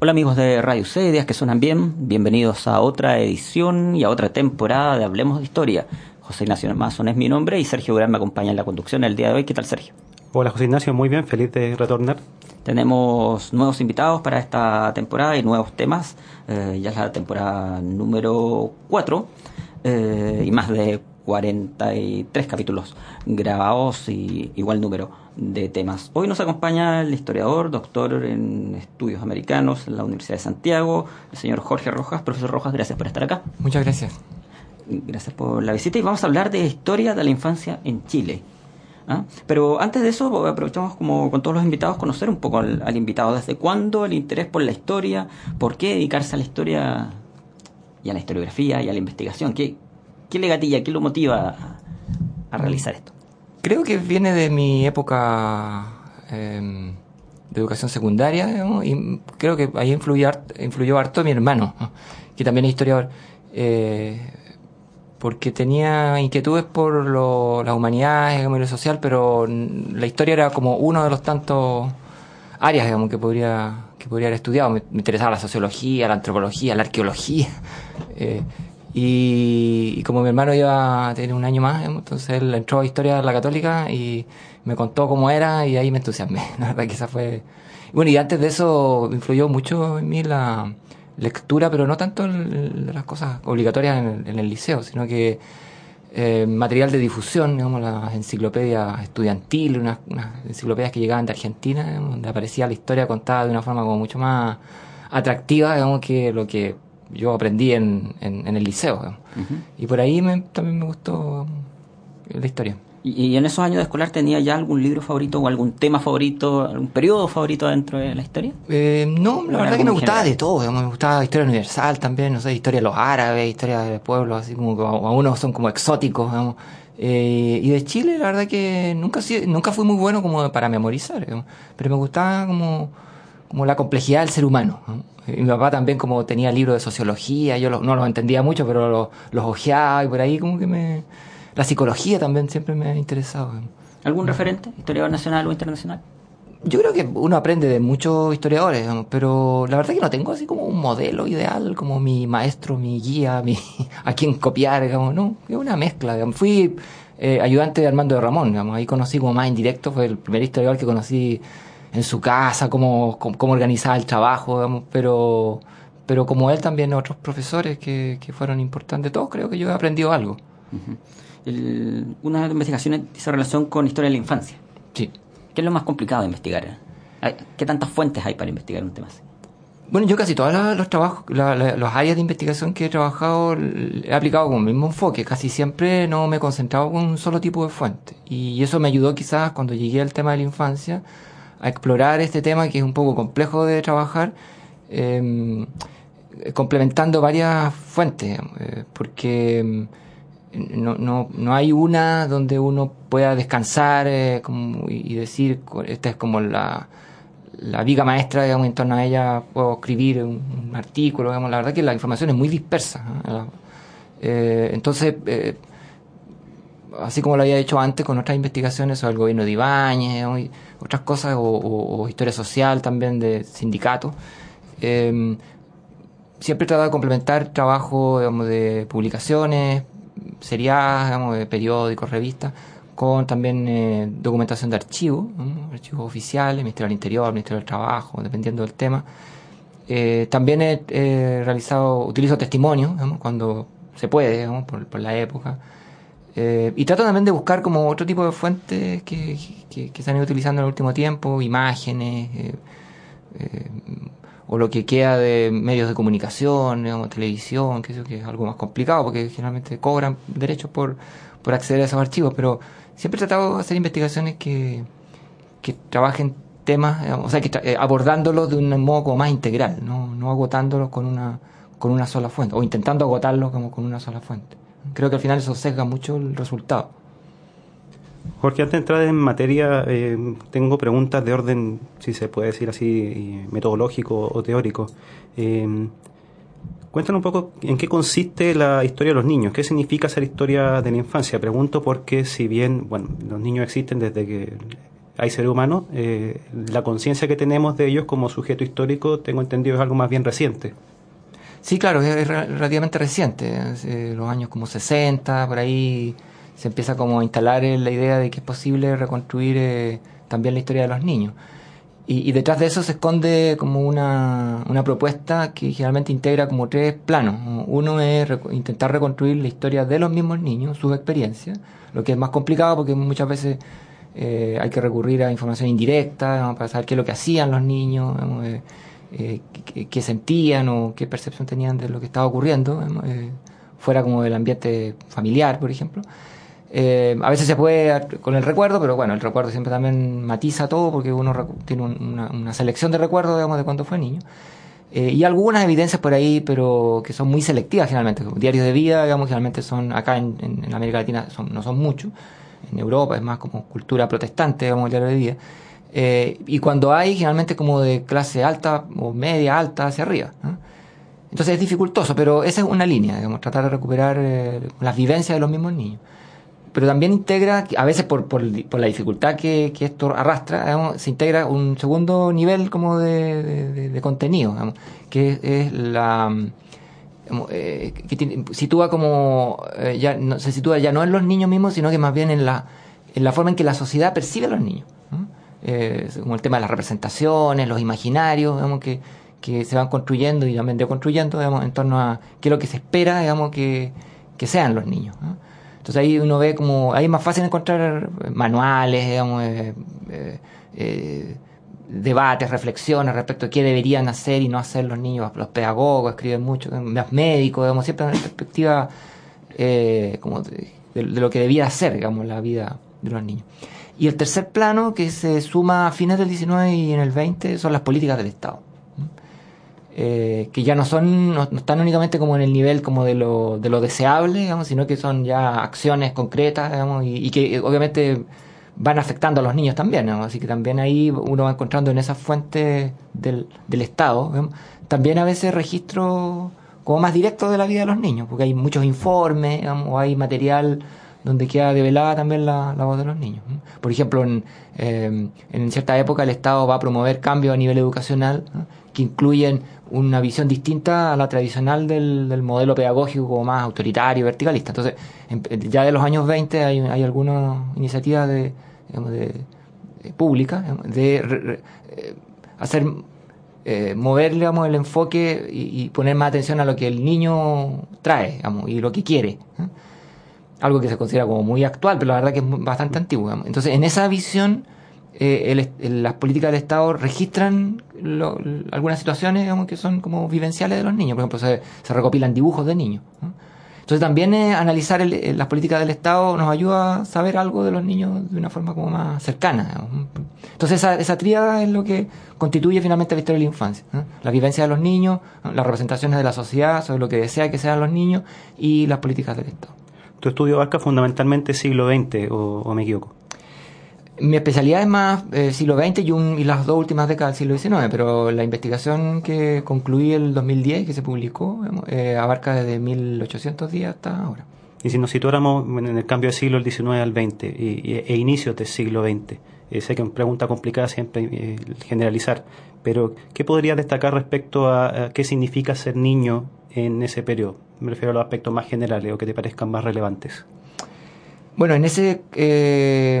Hola amigos de Radio C, días que suenan bien, bienvenidos a otra edición y a otra temporada de Hablemos de Historia. José Ignacio Mason es mi nombre y Sergio Gran me acompaña en la conducción el día de hoy. ¿Qué tal Sergio? Hola José Ignacio, muy bien, feliz de retornar. Tenemos nuevos invitados para esta temporada y nuevos temas. Eh, ya es la temporada número 4 eh, y más de 43 capítulos grabados y igual número de temas. Hoy nos acompaña el historiador, doctor en estudios americanos en la Universidad de Santiago, el señor Jorge Rojas. Profesor Rojas, gracias por estar acá. Muchas gracias. Gracias por la visita y vamos a hablar de historia de la infancia en Chile. ¿ah? Pero antes de eso, aprovechamos como con todos los invitados conocer un poco al, invitado. ¿Desde cuándo el interés por la historia? ¿Por qué dedicarse a la historia y a la historiografía y a la investigación? ¿Qué, qué le gatilla, qué lo motiva a, realizar esto? Creo que viene de mi época em, de educación secundaria y creo que ahí influyó, influyó harto mi hermano, que también es historiador. Eh, porque tenía inquietudes por lo, las humanidades y lo social, pero la historia era como uno de los tantos áreas digamos, que podría que podría haber estudiado. Me, interesaba la sociología, la antropología, la arqueología. Eh, y, como mi hermano iba a tener un año más, entonces él entró a Historia de la Católica y me contó cómo era y ahí me entusiasmé. La verdad que esa fue... Bueno, y antes de eso influyó mucho en mí la, lectura, pero no tanto en, las cosas obligatorias en el, liceo, sino que eh, material de difusión, digamos, las enciclopedias estudiantiles, unas, enciclopedias que llegaban de Argentina, donde aparecía la historia contada de una forma como mucho más atractiva, digamos, que lo que yo aprendí en, en, el liceo. Y por ahí también me gustó la historia. ¿Y, en esos años de escolar tenía ya algún libro favorito o algún tema favorito, algún periodo favorito dentro de la historia? Eh, no, la verdad que me gustaba de todo, me gustaba historia universal también, no sé, historia de los árabes, historia de pueblos, así como que algunos son como exóticos, eh, y de Chile, la verdad que nunca, nunca fui muy bueno como para memorizar, pero me gustaba como, como la complejidad del ser humano. Y mi papá también como tenía libros de sociología, yo no los entendía mucho, pero los, los ojeaba y por ahí como que me la psicología también siempre me ha interesado. ¿Algún referente, historiador nacional o internacional? Yo creo que uno aprende de muchos historiadores, pero la verdad es que no tengo así como un modelo ideal, como mi maestro, mi guía, mi, a quien copiar, digamos, no, es una mezcla. Fui eh, ayudante de Armando de Ramón, digamos, ahí conocí como más indirecto, fue el primer historiador que conocí en su casa, cómo, cómo, organizaba el trabajo, digamos, pero, pero como él también otros profesores que, que fueron importantes, todos creo que yo he aprendido algo el, una investigaciones dice relación con historia de la infancia. Sí. ¿Qué es lo más complicado de investigar? ¿Qué tantas fuentes hay para investigar un tema así? Bueno, yo casi todos los trabajos, los áreas de investigación que he trabajado he aplicado con el mismo enfoque. Casi siempre no me he concentrado con un solo tipo de fuente. Y eso me ayudó quizás cuando llegué al tema de la infancia a explorar este tema que es un poco complejo de trabajar, em, complementando varias fuentes. Eh, porque em, no, no, no hay una donde uno pueda descansar eh, como, y decir, esta es como la, la viga maestra, digamos, en torno a ella puedo escribir un, artículo, digamos, la verdad que la información es muy dispersa. Eh, entonces, así como lo había hecho antes con otras investigaciones sobre el gobierno de Ibáñez, otras cosas, o, historia social también de sindicatos, siempre he tratado de complementar trabajo de publicaciones, seriadas, periódicos, revistas, con también eh, documentación de archivos, archivos oficiales, Ministerio del Interior, Ministerio del Trabajo, dependiendo del tema. Eh, también he realizado, utilizo testimonios, cuando se puede, por, la época. Eh, y trato también de buscar como otro tipo de fuentes que, que, se han ido utilizando en el último tiempo, imágenes, o lo que queda de medios de comunicación, digamos, televisión, que eso que es algo más complicado porque generalmente cobran derechos por, por acceder a esos archivos, pero siempre he tratado de hacer investigaciones que, que trabajen temas, o sea, que eh, abordándolos de un modo como más integral, no, no agotándolos con una, con una sola fuente, o intentando agotarlos como con una sola fuente. Creo que al final eso sesga mucho el resultado. Jorge, antes de entrar en materia, eh, tengo preguntas de orden, si se puede decir así, metodológico o teórico. Eh, cuéntanos un poco en qué consiste la historia de los niños, qué significa ser historia de la infancia. Pregunto porque si bien, bueno, los niños existen desde que hay ser humano, eh, la conciencia que tenemos de ellos como sujeto histórico, tengo entendido, es algo más bien reciente. Sí, claro, es relativamente reciente, hace los años como 60, por ahí se empieza como a instalar la idea de que es posible reconstruir eh, también la historia de los niños. Y, detrás de eso se esconde como una, una, propuesta que generalmente integra como tres planos. Uno es intentar reconstruir la historia de los mismos niños, sus experiencias, lo que es más complicado porque muchas veces eh, hay que recurrir a información indirecta para saber qué es lo que hacían los niños, eh, eh, qué, sentían o qué percepción tenían de lo que estaba ocurriendo, fuera como del ambiente familiar, por ejemplo. a veces se puede con el recuerdo, pero bueno, el recuerdo siempre también matiza todo porque uno tiene una, selección de recuerdos, digamos, de cuando fue niño. y algunas evidencias por ahí, pero que son muy selectivas generalmente. Diarios de vida, digamos, generalmente son, acá en, en América Latina son, no son muchos en Europa, es más como cultura protestante, digamos, el diario de día. Eh, y cuando hay, generalmente como de clase alta o media alta hacia arriba. Entonces es dificultoso, pero esa es una línea, digamos, tratar de recuperar eh, las vivencias de los mismos niños. Pero también integra, a veces por, por, la dificultad que, esto arrastra, se integra un segundo nivel como de, contenido, que es la eh, que sitúa como eh, ya no, se sitúa ya no en los niños mismos sino que más bien en la en la forma en que la sociedad percibe a los niños eh, como el tema de las representaciones los imaginarios digamos que, se van construyendo y también deconstruyendo digamos en torno a qué es lo que se espera digamos que, que sean los niños entonces ahí uno ve como ahí es más fácil encontrar manuales digamos eh, debates, reflexiones respecto a qué deberían hacer y no hacer los niños. Los pedagogos escriben mucho, los médicos, digamos, siempre en perspectiva eh, como de, lo que debía ser, digamos, la vida de los niños. Y el tercer plano, que se suma a fines del 19 y en el 20, son las políticas del Estado. Eh, que ya no son, no, están únicamente como en el nivel como de lo, de lo deseable, digamos, sino que son ya acciones concretas, digamos, y, y que obviamente van afectando a los niños también, así que también ahí uno va encontrando en esas fuentes del, del Estado, también a veces registro como más directo de la vida de los niños, porque hay muchos informes o hay material donde queda develada también la, voz de los niños. Por ejemplo, en, eh, en cierta época el Estado va a promover cambios a nivel educacional que incluyen una visión distinta a la tradicional del, del modelo pedagógico como más autoritario, verticalista. Entonces, ya de los años 20 hay, hay algunas iniciativas de, de, pública, de eh, hacer eh, mover el enfoque y, poner más atención a lo que el niño trae y lo que quiere. ¿eh? Algo que se considera como muy actual, pero la verdad que es bastante antiguo. Entonces, en esa visión, eh, las políticas del Estado registran algunas situaciones que son como vivenciales de los niños. Por ejemplo, se, recopilan dibujos de niños. Entonces también eh, analizar las políticas del Estado nos ayuda a saber algo de los niños de una forma como más cercana. Entonces esa, esa tríada es lo que constituye finalmente la historia de la infancia. La vivencia de los niños, las representaciones de la sociedad sobre lo que desea que sean los niños y las políticas del Estado. Tu estudio abarca fundamentalmente siglo XX o me equivoco. Mi especialidad es más eh, siglo XX y, y, las dos últimas décadas del siglo XIX, pero la investigación que concluí el 2010, que se publicó, eh, abarca desde 1800 días hasta ahora. Y si nos situáramos en el cambio de siglo del XIX al XX y, e inicios del siglo XX, eh, sé que es una pregunta complicada siempre generalizar, pero ¿qué podría destacar respecto a, qué significa ser niño en ese periodo? Me refiero a los aspectos más generales o que te parezcan más relevantes. Bueno, en ese eh,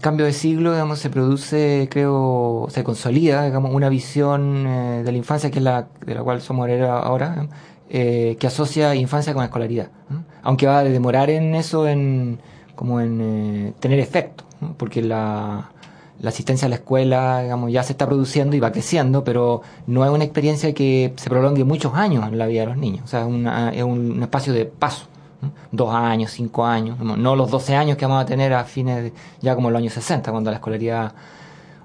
cambio de siglo, digamos, se produce, creo, se consolida, digamos, una visión eh, de la infancia que es la de la cual somos ahora, eh, que asocia infancia con escolaridad, aunque va a demorar en eso, en como en tener efecto, porque la, la asistencia a la escuela, digamos, ya se está produciendo y va creciendo, pero no es una experiencia que se prolongue muchos años en la vida de los niños, o sea, una, es un espacio de paso dos años, cinco años, no los 12 años que vamos a tener a fines, de, ya como los años 60, cuando la escolaridad,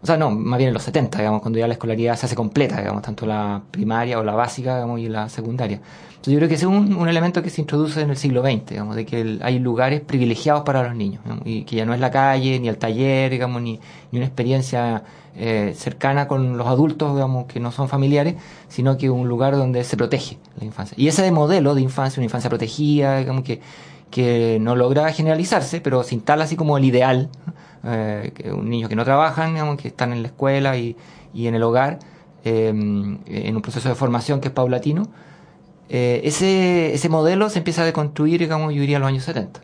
o sea, no, más bien en los 70, digamos, cuando ya la escolaridad se hace completa, digamos, tanto la primaria o la básica, digamos, y la secundaria. Entonces yo creo que ese es un, elemento que se introduce en el siglo XX, digamos, de que hay lugares privilegiados para los niños, y que ya no es la calle, ni el taller, digamos, ni, ni una experiencia eh, cercana con los adultos, digamos, que no son familiares, sino que un lugar donde se protege la infancia. Y ese modelo de infancia, una infancia protegida, digamos, que, que no logra generalizarse, pero se instala así como el ideal, eh, niño que no trabajan, digamos, que están en la escuela y, y en el hogar, eh, en un proceso de formación que es paulatino, eh, ese, ese modelo se empieza a deconstruir, digamos, yo diría, en los años 70.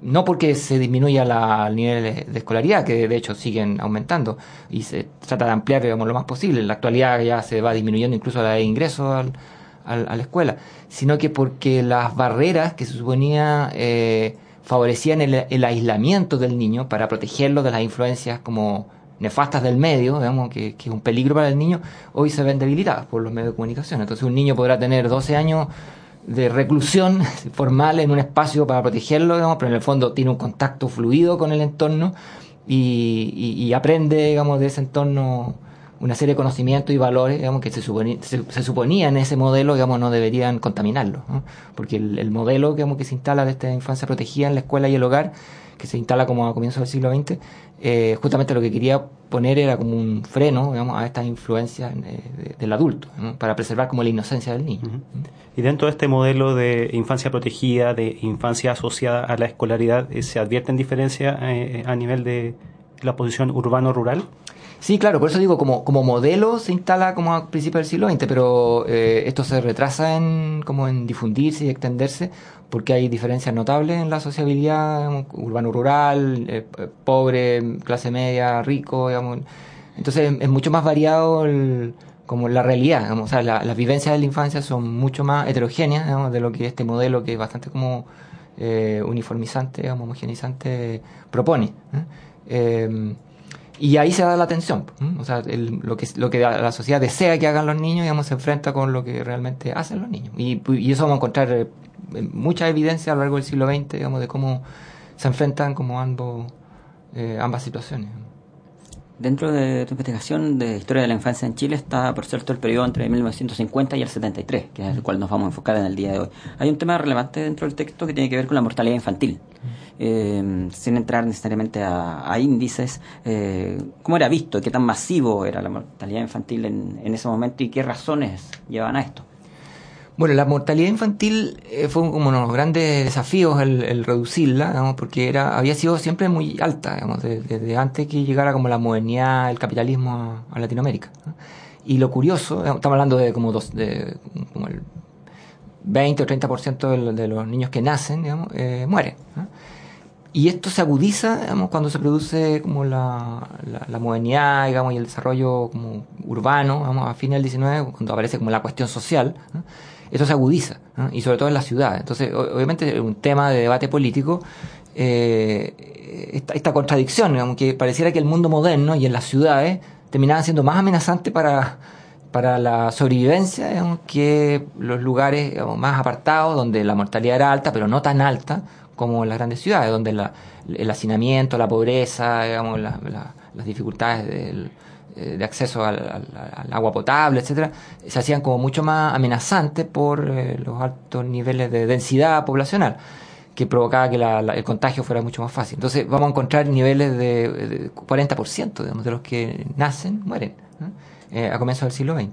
¿no? porque se disminuya la, el nivel de escolaridad, que de hecho siguen aumentando, y se trata de ampliar, digamos, lo más posible. En la actualidad ya se va disminuyendo incluso la de ingreso al, a la escuela, sino que porque las barreras que se suponía eh, favorecían el, aislamiento del niño para protegerlo de las influencias como nefastas del medio, digamos, que, que, es un peligro para el niño, hoy se ven debilitadas por los medios de comunicación. Entonces un niño podrá tener 12 años de reclusión formal en un espacio para protegerlo, digamos, pero en el fondo tiene un contacto fluido con el entorno y, y, aprende, digamos, de ese entorno una serie de conocimientos y valores, que se suponía, se, suponía en ese modelo, digamos, no deberían contaminarlo, porque el, el modelo, digamos, que se instala de esta infancia protegida en la escuela y el hogar, que se instala como a comienzos del siglo XX, eh, justamente lo que quería poner era como un freno digamos, a estas influencias eh, del adulto, para preservar como la inocencia del niño. Y dentro de este modelo de infancia protegida, de infancia asociada a la escolaridad, eh, ¿se advierten diferencias a nivel de la posición urbano-rural? Sí, claro, por eso digo, como, como modelo se instala como a principios del siglo XX, pero esto se retrasa en, como en difundirse y extenderse porque hay diferencias notables en la sociabilidad urbano-rural, eh, eh, pobre, clase media, rico, digamos. Entonces es mucho más variado como la realidad, o sea, las vivencias de la infancia son mucho más heterogéneas de lo que este modelo que es bastante como eh, uniformizante, digamos, homogenizante propone. Em, y ahí se da la atención. O sea, lo, que, lo que la sociedad desea que hagan los niños, digamos, se enfrenta con lo que realmente hacen los niños. Y, y eso vamos a encontrar mucha evidencia a lo largo del siglo XX, digamos, de cómo se enfrentan como ambos, eh, ambas situaciones. Dentro de tu investigación de historia de la infancia en Chile está, por cierto, el periodo entre 1950 y el 73, que es el cual nos vamos a enfocar en el día de hoy. Hay un tema relevante dentro del texto que tiene que ver con la mortalidad infantil. Eh, sin entrar necesariamente a, índices, eh, ¿cómo era visto? ¿Qué tan masivo era la mortalidad infantil en, en ese momento y qué razones llevan a esto? Bueno, la mortalidad infantil eh, fue uno de los grandes desafíos el, reducirla, digamos, porque era había sido siempre muy alta, digamos, desde, antes que llegara como la modernidad, el capitalismo a, Latinoamérica. Y lo curioso, estamos hablando de como, dos, de, como el 20 o 30% de, de los niños que nacen, digamos, eh, mueren. Y esto se agudiza, digamos, cuando se produce como la, la, modernidad, digamos, y el desarrollo como urbano, digamos, a fines del 19, cuando aparece como la cuestión social esto se agudiza, y sobre todo en la ciudad. Entonces, obviamente, un tema de debate político, eh, esta, esta, contradicción, digamos, que pareciera que el mundo moderno y en las ciudades terminaban siendo más amenazantes para, para la sobrevivencia digamos, que los lugares más apartados, donde la mortalidad era alta, pero no tan alta como en las grandes ciudades, donde la, el hacinamiento, la pobreza, digamos, las dificultades del de acceso al, agua potable, etcétera, se hacían como mucho más amenazantes por eh, los altos niveles de densidad poblacional que provocaba que el contagio fuera mucho más fácil. Entonces vamos a encontrar niveles de, 40% digamos, de los que nacen mueren eh, a comienzos del siglo XX.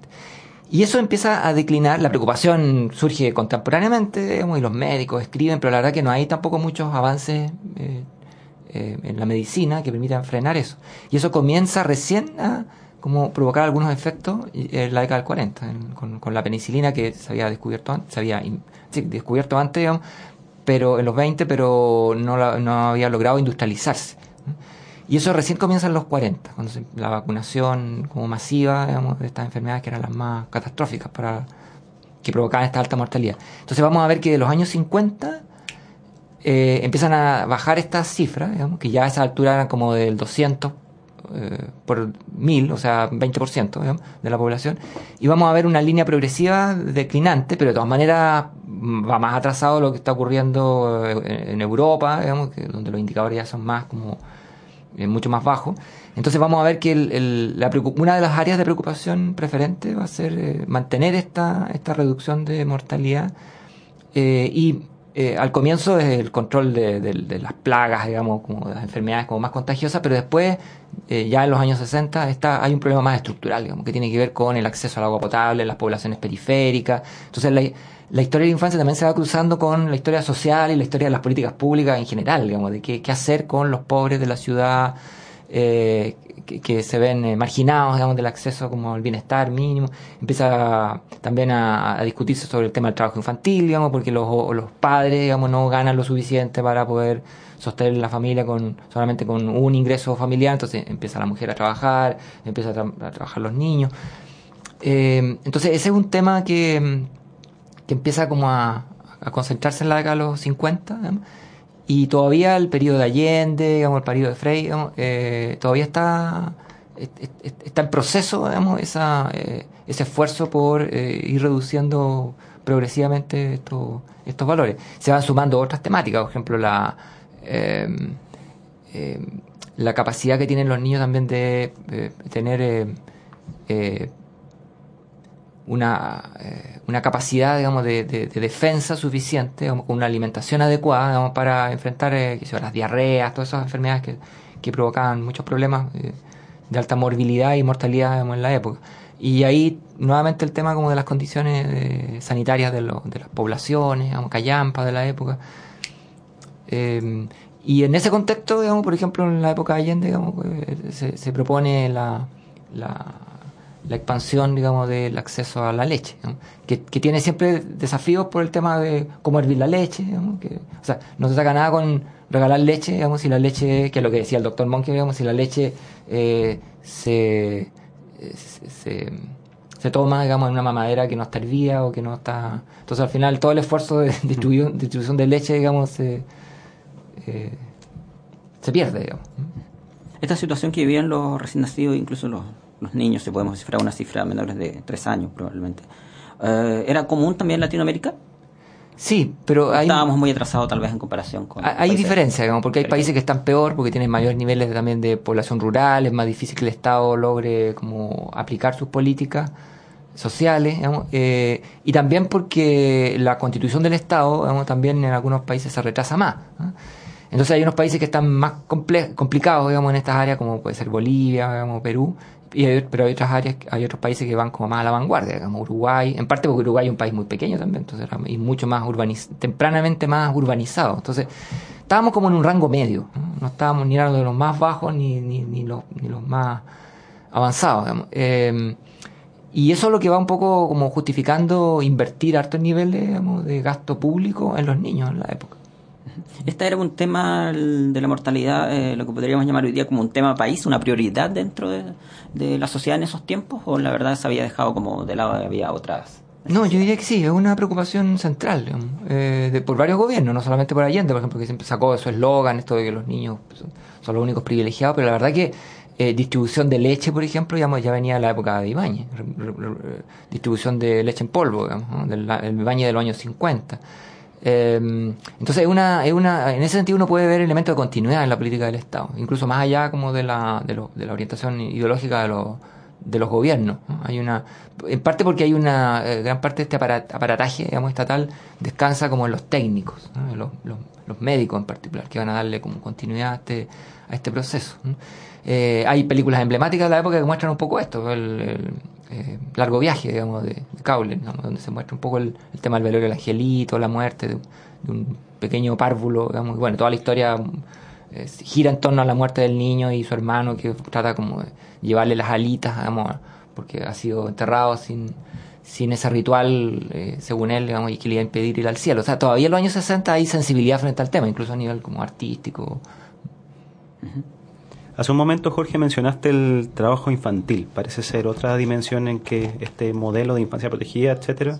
Y eso empieza a declinar, la preocupación surge contemporáneamente, digamos, y los médicos escriben, pero la verdad que no hay tampoco muchos avances eh, en la medicina que permitan frenar eso. Y eso comienza recién a como provocar algunos efectos en la década del 40, con, la penicilina que se había descubierto antes, se había descubierto antes, pero en los 20, pero no, no había logrado industrializarse. Y eso recién comienza en los 40, cuando la vacunación como masiva digamos, de estas enfermedades que eran las más catastróficas para que provocaban esta alta mortalidad. Entonces vamos a ver que de los años 50 eh, empiezan a bajar estas cifras, digamos, que ya a esa altura eran como del 200 eh, por mil, o sea, 20% digamos, de la población, y vamos a ver una línea progresiva declinante, pero de todas maneras va más atrasado lo que está ocurriendo eh, en Europa, digamos, que donde los indicadores ya son más como mucho más bajos. Entonces vamos a ver que una de las áreas de preocupación preferente va a ser mantener esta, esta reducción de mortalidad y al comienzo es el control de, las plagas, digamos, como de las enfermedades como más contagiosas, pero después, ya en los años 60, está, hay un problema más estructural, digamos, que tiene que ver con el acceso al agua potable las poblaciones periféricas. Entonces la, la historia de la infancia también se va cruzando con la historia social y la historia de las políticas públicas en general, digamos, de qué, qué hacer con los pobres de la ciudad eh, que, se ven eh, marginados, digamos, del acceso como al bienestar mínimo. Empieza también a, discutirse sobre el tema del trabajo infantil, digamos, porque los, los padres, digamos, no ganan lo suficiente para poder sostener la familia con solamente con un ingreso familiar, entonces empieza la mujer a trabajar, empieza a, trabajar los niños. Eh, entonces ese es un tema que que empieza como a, concentrarse en la década de los 50, y todavía el periodo de Allende, digamos, el periodo de Frey, eh, todavía está, está en proceso, digamos, esa, eh, ese esfuerzo por eh, ir reduciendo progresivamente estos, estos valores. Se van sumando otras temáticas, por ejemplo, la, em, em, la capacidad que tienen los niños también de tener una, eh, una capacidad digamos, de, de, defensa suficiente, con una alimentación adecuada digamos, para enfrentar eh, las diarreas, todas esas enfermedades que, que provocaban muchos problemas eh, de alta morbilidad y mortalidad digamos, en la época. Y ahí nuevamente el tema como de las condiciones sanitarias de, de, las poblaciones, digamos, callampa de la época. y en ese contexto, digamos, por ejemplo, en la época de Allende, digamos, se, se propone la, la la expansión, digamos, del acceso a la leche, que, tiene siempre desafíos por el tema de cómo hervir la leche, que, o sea, no se saca nada con regalar leche, digamos, si la leche, que es lo que decía el doctor Monkey, digamos, si la leche eh, se, se, se, toma, digamos, en una mamadera que no está hervida o que no está... Entonces, al final, todo el esfuerzo de distribución, distribución de leche, digamos, se, eh, se pierde, digamos. Esta situación que vivían los recién nacidos, incluso los los niños, si podemos cifrar una cifra menores de tres años probablemente. Eh, ¿Era común también en Latinoamérica? Sí, pero hay, estábamos muy atrasados tal vez en comparación con... Hay diferencias, digamos, porque hay países que están peor, porque tienen mayores niveles también de población rural, es más difícil que el Estado logre como aplicar sus políticas sociales, digamos, eh, y también porque la constitución del Estado, digamos, también en algunos países se retrasa más. Entonces hay unos países que están más complicados, digamos, en estas áreas, como puede ser Bolivia, digamos, Perú, pero hay otras áreas, hay otros países que van como más a la vanguardia, como Uruguay, en parte porque Uruguay es un país muy pequeño también, entonces y mucho más urbanizado, tempranamente más urbanizado. Entonces, estábamos como en un rango medio, no, estábamos ni de los más bajos ni, ni, los, ni los más avanzados. Eh, y eso es lo que va un poco como justificando invertir altos niveles de gasto público en los niños en la época. Este era un tema de la mortalidad, eh, lo que podríamos llamar hoy día como un tema país, una prioridad dentro de, la sociedad en esos tiempos, o la verdad se había dejado como de lado, había otras. No, yo diría que sí, es una preocupación central eh, de, por varios gobiernos, no solamente por Allende, por ejemplo, que siempre sacó su eslogan, esto de que los niños son, los únicos privilegiados, pero la verdad que eh, distribución de leche, por ejemplo, ya, ya venía de la época de Ibañez, distribución de leche en polvo, digamos, del Ibañez de los años 50. Eh, entonces, es una, es una, en ese sentido uno puede ver elementos de continuidad en la política del Estado, incluso más allá como de la, de, lo, de la orientación ideológica de, los de los gobiernos. Hay una, en parte porque hay una eh, gran parte de este aparataje digamos, estatal descansa como en los técnicos, los, los, los, médicos en particular, que van a darle como continuidad a este, a este proceso. Eh, hay películas emblemáticas de la época que muestran un poco esto, el, eh, largo viaje, digamos, de, de donde se muestra un poco el, tema del velorio del angelito, la muerte de, un pequeño párvulo, digamos, bueno, toda la historia eh, gira en torno a la muerte del niño y su hermano que trata como de llevarle las alitas, digamos, porque ha sido enterrado sin, sin ese ritual, según él, digamos, y que le iba a impedir ir al cielo. O sea, todavía en los años 60 hay sensibilidad frente al tema, incluso a nivel como artístico. Hace un momento, Jorge, mencionaste el trabajo infantil. Parece ser otra dimensión en que este modelo de infancia protegida, etcétera,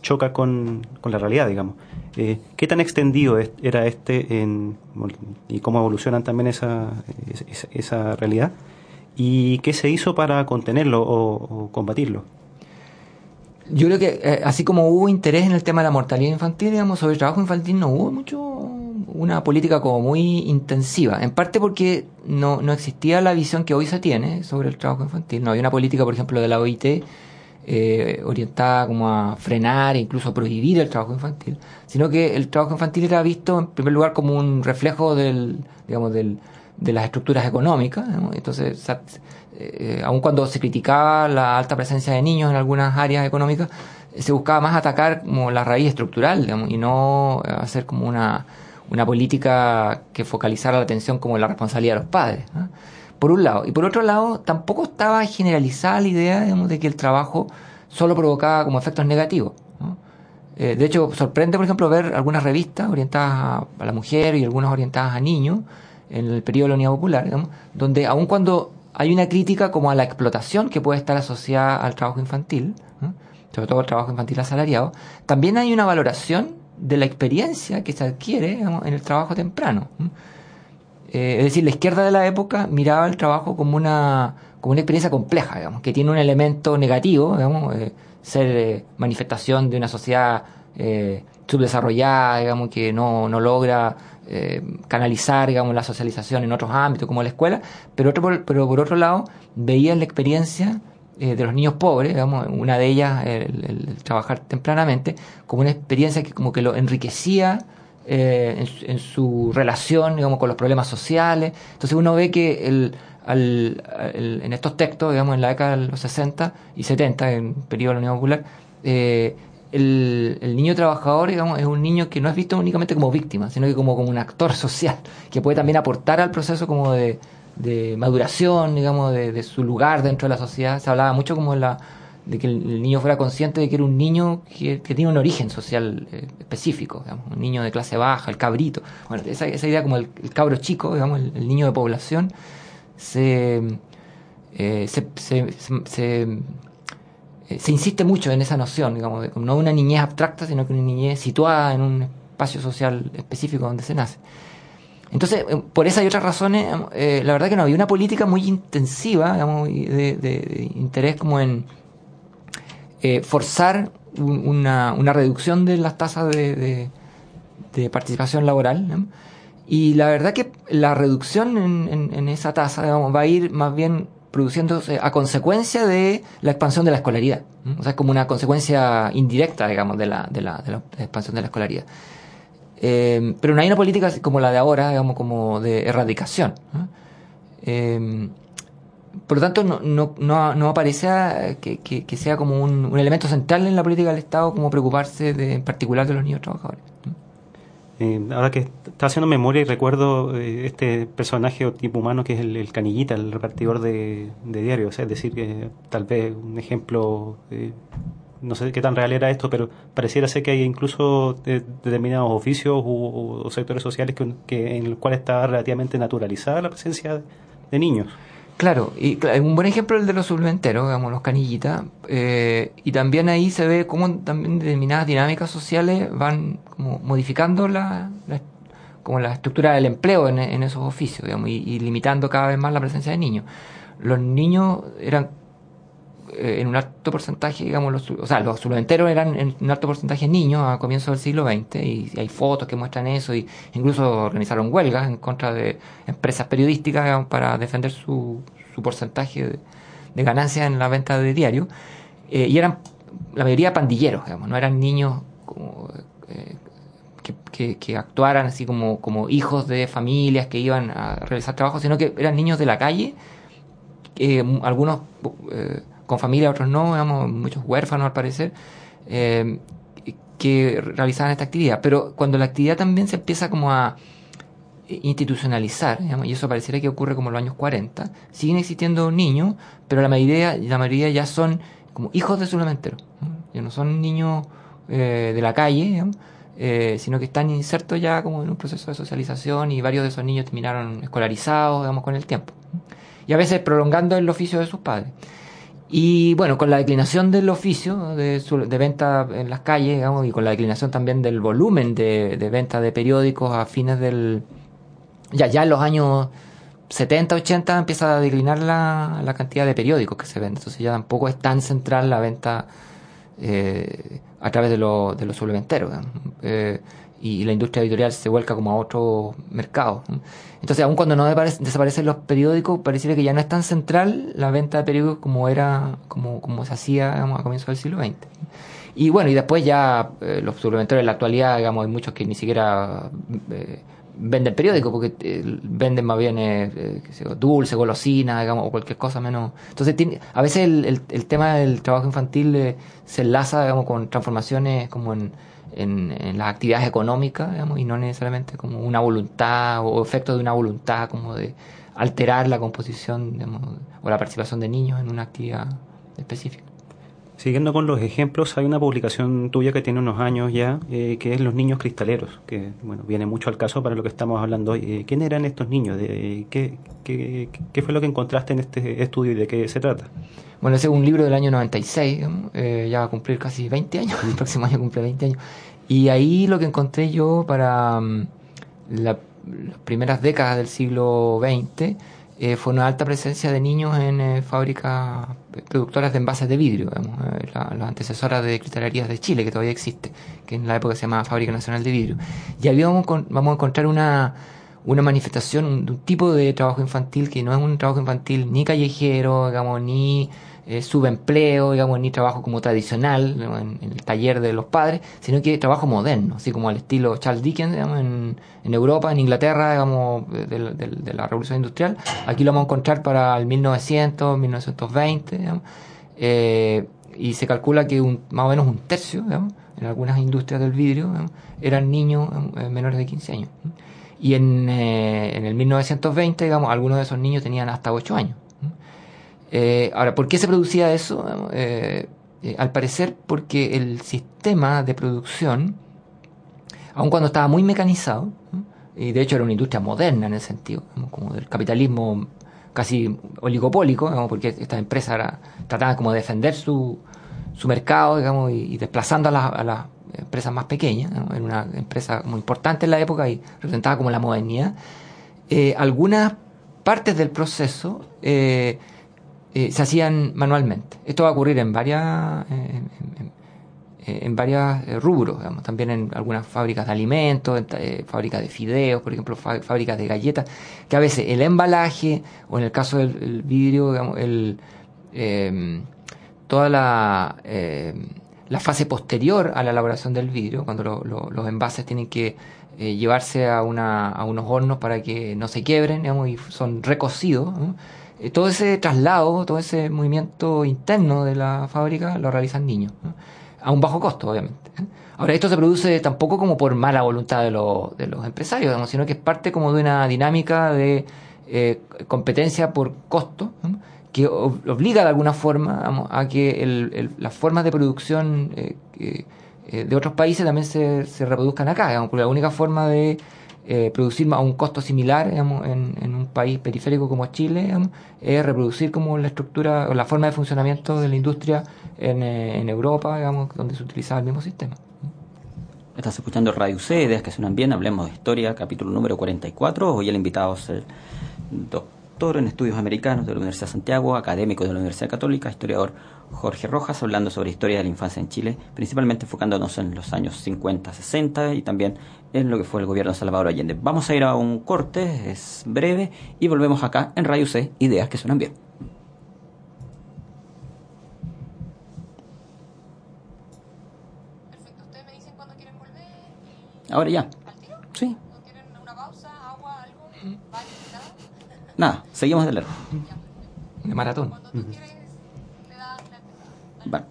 choca con, la realidad, digamos. Eh, ¿Qué tan extendido era este en, y cómo evolucionan también esa, esa, realidad? ¿Y qué se hizo para contenerlo o, combatirlo? Yo creo que eh, así como hubo interés en el tema de la mortalidad infantil, digamos, sobre el trabajo infantil no hubo mucho una política como muy intensiva, en parte porque no, no existía la visión que hoy se tiene sobre el trabajo infantil. No había una política, por ejemplo, de la OIT eh, orientada como a frenar e incluso prohibir el trabajo infantil, sino que el trabajo infantil era visto en primer lugar como un reflejo del, digamos, del, de las estructuras económicas. Entonces, eh, aun cuando se criticaba la alta presencia de niños en algunas áreas económicas, se buscaba más atacar como la raíz estructural y no hacer como una, una política que focalizara la atención como la responsabilidad de los padres. Por un lado. Y por otro lado, tampoco estaba generalizada la idea de que el trabajo solo provocaba como efectos negativos. Eh, de hecho, sorprende, por ejemplo, ver algunas revistas orientadas a, la mujer y algunas orientadas a niños en el periodo de la Unidad Popular, donde aun cuando hay una crítica como a la explotación que puede estar asociada al trabajo infantil, sobre todo el trabajo infantil asalariado, también hay una valoración de la experiencia que se adquiere en el trabajo temprano. Eh, es decir, la izquierda de la época miraba el trabajo como una, como una experiencia compleja, digamos, que tiene un elemento negativo, digamos, eh, ser eh, manifestación de una sociedad subdesarrollada, digamos, que no, no logra canalizar, digamos, la socialización en otros ámbitos, como la escuela, pero, otro, pero por otro lado, veía la experiencia de los niños pobres, digamos, una de ellas, el, trabajar tempranamente, como una experiencia que como que lo enriquecía eh, en, su relación digamos, con los problemas sociales. Entonces uno ve que el, al, en estos textos, digamos, en la década de los 60 y 70, en el periodo de la Unión Popular, eh, el, el, niño trabajador, digamos, es un niño que no es visto únicamente como víctima, sino que como, como un actor social, que puede también aportar al proceso como de, de maduración, digamos, de, de, su lugar dentro de la sociedad. Se hablaba mucho como la de que el niño fuera consciente de que era un niño que, que tenía un origen social eh, específico, digamos, un niño de clase baja, el cabrito. Bueno, esa, esa idea como el, cabro chico, digamos, el, niño de población, se, eh, se, se, eh, insiste mucho en esa noción, digamos, de, no una niñez abstracta, sino que una niñez situada en un espacio social específico donde se nace. Entonces, por esas y otras razones, la verdad que no había una política muy intensiva, digamos, de, interés como en eh, forzar una, una, reducción de las tasas de, de, participación laboral. Y la verdad que la reducción en, esa tasa va a ir más bien produciéndose a consecuencia de la expansión de la escolaridad. O sea, es como una consecuencia indirecta, digamos, de la, de la expansión de la escolaridad. Eh, pero no hay una política como la de ahora, digamos, como de erradicación. Eh, por lo tanto, no, no, no, no aparece que, que, sea como un, un, elemento central en la política del Estado como preocuparse de, en particular de los niños trabajadores. Eh, ahora que estaba haciendo memoria y recuerdo eh, este personaje o tipo humano que es el, canillita, el repartidor de, de diarios, es decir, que tal vez un ejemplo, eh, no sé qué tan real era esto, pero pareciera ser que hay incluso determinados oficios o, sectores sociales que, en los cuales está relativamente naturalizada la presencia de niños. Claro, y un buen ejemplo es el de los suplementeros, digamos, los canillitas, eh, y también ahí se ve cómo también determinadas dinámicas sociales van como modificando la, como la estructura del empleo en, esos oficios, digamos, y, limitando cada vez más la presencia de niños. Los niños eran eh, en un alto porcentaje, digamos, los, o sea, los suplementeros eran en un alto porcentaje niños a comienzos del siglo XX, y, hay fotos que muestran eso, y incluso organizaron huelgas en contra de empresas periodísticas para defender su, su porcentaje de, ganancias en la venta de diario, eh, y eran la mayoría pandilleros, digamos, no eran niños como, eh, que, que, actuaran así como, como hijos de familias que iban a realizar trabajo, sino que eran niños de la calle, algunos con familia, otros no, digamos, muchos huérfanos al parecer, eh, que realizaban esta actividad. Pero cuando la actividad también se empieza como a institucionalizar, y eso pareciera que ocurre como en los años 40, siguen existiendo niños, pero la mayoría, la mayoría ya son como hijos de suplementeros, ya no son niños eh, de la calle, eh, sino que están insertos ya como en un proceso de socialización y varios de esos niños terminaron escolarizados, digamos, con el tiempo. Y a veces prolongando el oficio de sus padres. Y bueno, con la declinación del oficio de, de venta en las calles, digamos, y con la declinación también del volumen de, de venta de periódicos a fines del... Ya, ya en los años 70, 80 empieza a declinar la, la cantidad de periódicos que se venden. Entonces ya tampoco es tan central la venta eh, a través de, lo, de los suplementeros. Eh, y la industria editorial se vuelca como a otro mercado. Entonces, aun cuando no desaparecen los periódicos, pareciera que ya no es tan central la venta de periódicos como era, como, como se hacía a comienzos del siglo XX. Y bueno, y después ya eh, los suplementarios en la actualidad, digamos, hay muchos que ni siquiera eh, venden periódicos, porque eh, venden más bien eh, dulce, golosina, digamos, o cualquier cosa menos. Entonces, tiene, a veces el, el, tema del trabajo infantil se enlaza, digamos, con transformaciones como en en, las actividades económicas, digamos, y no necesariamente como una voluntad o efecto de una voluntad como de alterar la composición o la participación de niños en una actividad específica. Siguiendo con los ejemplos, hay una publicación tuya que tiene unos años ya, eh, que es Los Niños Cristaleros, que bueno viene mucho al caso para lo que estamos hablando hoy. Eh, ¿Quién eran estos niños? ¿qué, fue lo que encontraste en este estudio y de qué se trata? Bueno, ese es un libro del año 96, eh, ya va a cumplir casi 20 años, el próximo año cumple 20 años. Y ahí lo que encontré yo para um, las primeras décadas del siglo XX eh, fue una alta presencia de niños en eh, fábricas productoras de envases de vidrio, eh, las antecesoras de cristalerías de Chile, que todavía existe, que en la época se llamaba Fábrica Nacional de Vidrio. Y ahí vamos, a encontrar una, una manifestación de un tipo de trabajo infantil que no es un trabajo infantil ni callejero, digamos, ni eh, subempleo, digamos, ni trabajo como tradicional, en, el taller de los padres, sino que trabajo moderno, así como al estilo Charles Dickens, digamos, en, Europa, en Inglaterra, digamos, de, la Revolución Industrial. Aquí lo vamos a encontrar para el 1900, 1920, digamos, eh, y se calcula que un, más o menos un tercio, digamos, en algunas industrias del vidrio, eran niños eh, menores de 15 años. Y en, en el 1920, digamos, algunos de esos niños tenían hasta 8 años. Eh, ahora, ¿por qué se producía eso? Eh, eh, al parecer porque el sistema de producción, aun cuando estaba muy mecanizado, y de hecho era una industria moderna en el sentido, como del capitalismo casi oligopólico, porque esta empresa trataba como de defender su, su mercado, digamos, y, desplazando a, las empresas más pequeñas, era una empresa muy importante en la época y representaba como la modernidad. algunas partes del proceso se hacían manualmente. Esto va a ocurrir en varias en, en, varias eh, rubros, digamos. también en algunas fábricas de alimentos, en, eh, fábricas de fideos, por ejemplo, fábricas de galletas, que a veces el embalaje, o en el caso del vidrio, digamos, el, em, toda la, em, la fase posterior a la elaboración del vidrio, cuando los envases tienen que llevarse a, una, a unos hornos para que no se quiebren, digamos, y son recocidos, eh, todo ese traslado, todo ese movimiento interno de la fábrica lo realizan niños, a un bajo costo, obviamente. ¿eh? Ahora, esto se produce tampoco como por mala voluntad de, de los empresarios, sino que es parte como de una dinámica de eh, competencia por costo, que obliga de alguna forma a que el, las formas de producción de otros países también se, reproduzcan acá, digamos, la única forma de eh, producir a un costo similar en, un país periférico como Chile es reproducir como la estructura o la forma de funcionamiento de la industria en, eh, Europa, digamos, donde se utilizaba el mismo sistema. Estás escuchando Radio C, Ideas que suenan bien, hablemos de historia, capítulo número 44. Hoy el invitado es el doctor en estudios americanos de la Universidad de Santiago, académico de la Universidad Católica, historiador Jorge Rojas, hablando sobre historia de la infancia en Chile, principalmente enfocándonos en los años 50, 60 y también en lo que fue el gobierno de Salvador Allende. Vamos a ir a un corte, es breve, y volvemos acá en Radio C, ideas que suenan bien. Perfecto, ustedes me dicen cuándo quieren volver. Ahora ya. ¿Al tiro? Sí. ¿No quieren una pausa, agua, algo? ¿Vale? ¿Nada? Nada, seguimos de largo. De maratón. Vale.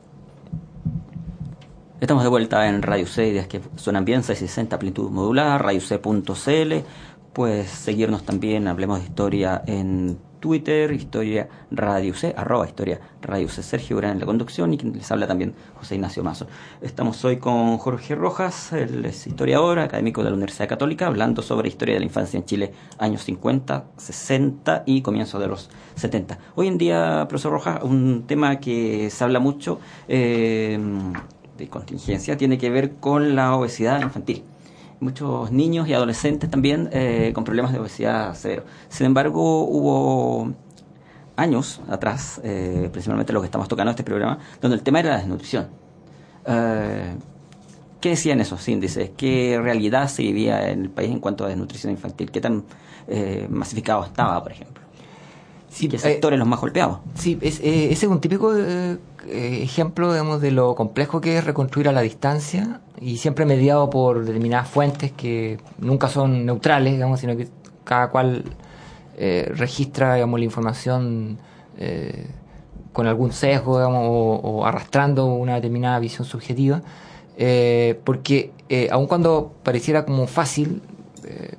Estamos de vuelta en Radio C, ideas que suenan bien, 660 amplitud modular, radioc.cl. Puedes seguirnos también, hablemos de historia en Twitter, historia Radio C, arroba historia Radio C, Sergio Gran en la conducción y quien les habla también José Ignacio Mazo. Estamos hoy con Jorge Rojas, es historiador, académico de la Universidad Católica, hablando sobre historia de la infancia en Chile, años 50, 60 y comienzo de los 70. Hoy en día, profesor Rojas, un tema que se habla mucho, eh, de contingencia tiene que ver con la obesidad infantil. Muchos niños y adolescentes también eh, con problemas de obesidad severo. Sin embargo, hubo años atrás, eh, principalmente lo que estamos tocando en este programa, donde el tema era la desnutrición. Eh, ¿Qué decían esos índices? ¿Qué realidad se vivía en el país en cuanto a desnutrición infantil? ¿Qué tan eh, masificado estaba, por ejemplo? Sí, ¿Qué eh, sectores los más golpeados? Sí, es, eh, ese es un típico eh, eh, ejemplo digamos, de lo complejo que es reconstruir a la distancia y siempre mediado por determinadas fuentes que nunca son neutrales, digamos, sino que cada cual eh, registra digamos, la información eh, con algún sesgo digamos, o, o arrastrando una determinada visión subjetiva. Eh, porque eh, aun cuando pareciera como fácil eh,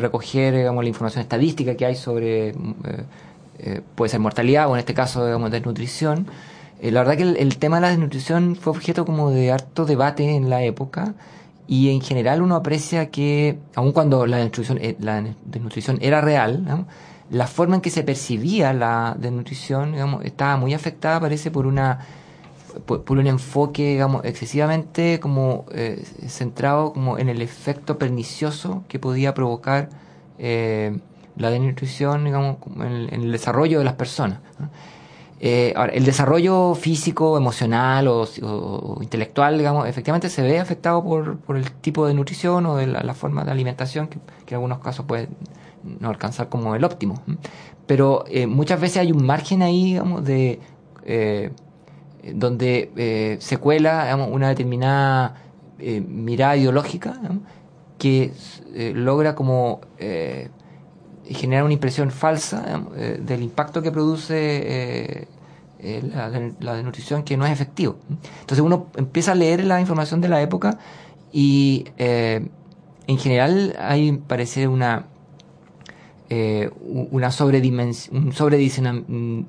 recoger digamos, la información estadística que hay sobre, eh, eh, puede ser mortalidad o en este caso digamos, desnutrición, eh, la verdad que el, tema de la desnutrición fue objeto como de harto debate en la época y en general uno aprecia que, aun cuando la desnutrición, la desnutrición era real, la forma en que se percibía la desnutrición estaba muy afectada, parece, por una por, un enfoque, digamos, excesivamente como eh, centrado como en el efecto pernicioso que podía provocar eh, la desnutrición, en, el, desarrollo de las personas. Eh, el desarrollo físico, emocional o, intelectual, digamos, efectivamente se ve afectado por, el tipo de nutrición o de la, forma de alimentación, que, en algunos casos puede no alcanzar como el óptimo. Pero muchas veces hay un margen ahí, digamos, de donde eh, se cuela una determinada eh, mirada ideológica que eh, logra como eh, generar una impresión falsa eh, del impacto que produce eh, eh, la, la desnutrición que no es efectivo. Entonces uno empieza a leer la información de la época y eh, en general hay parece una eh, una un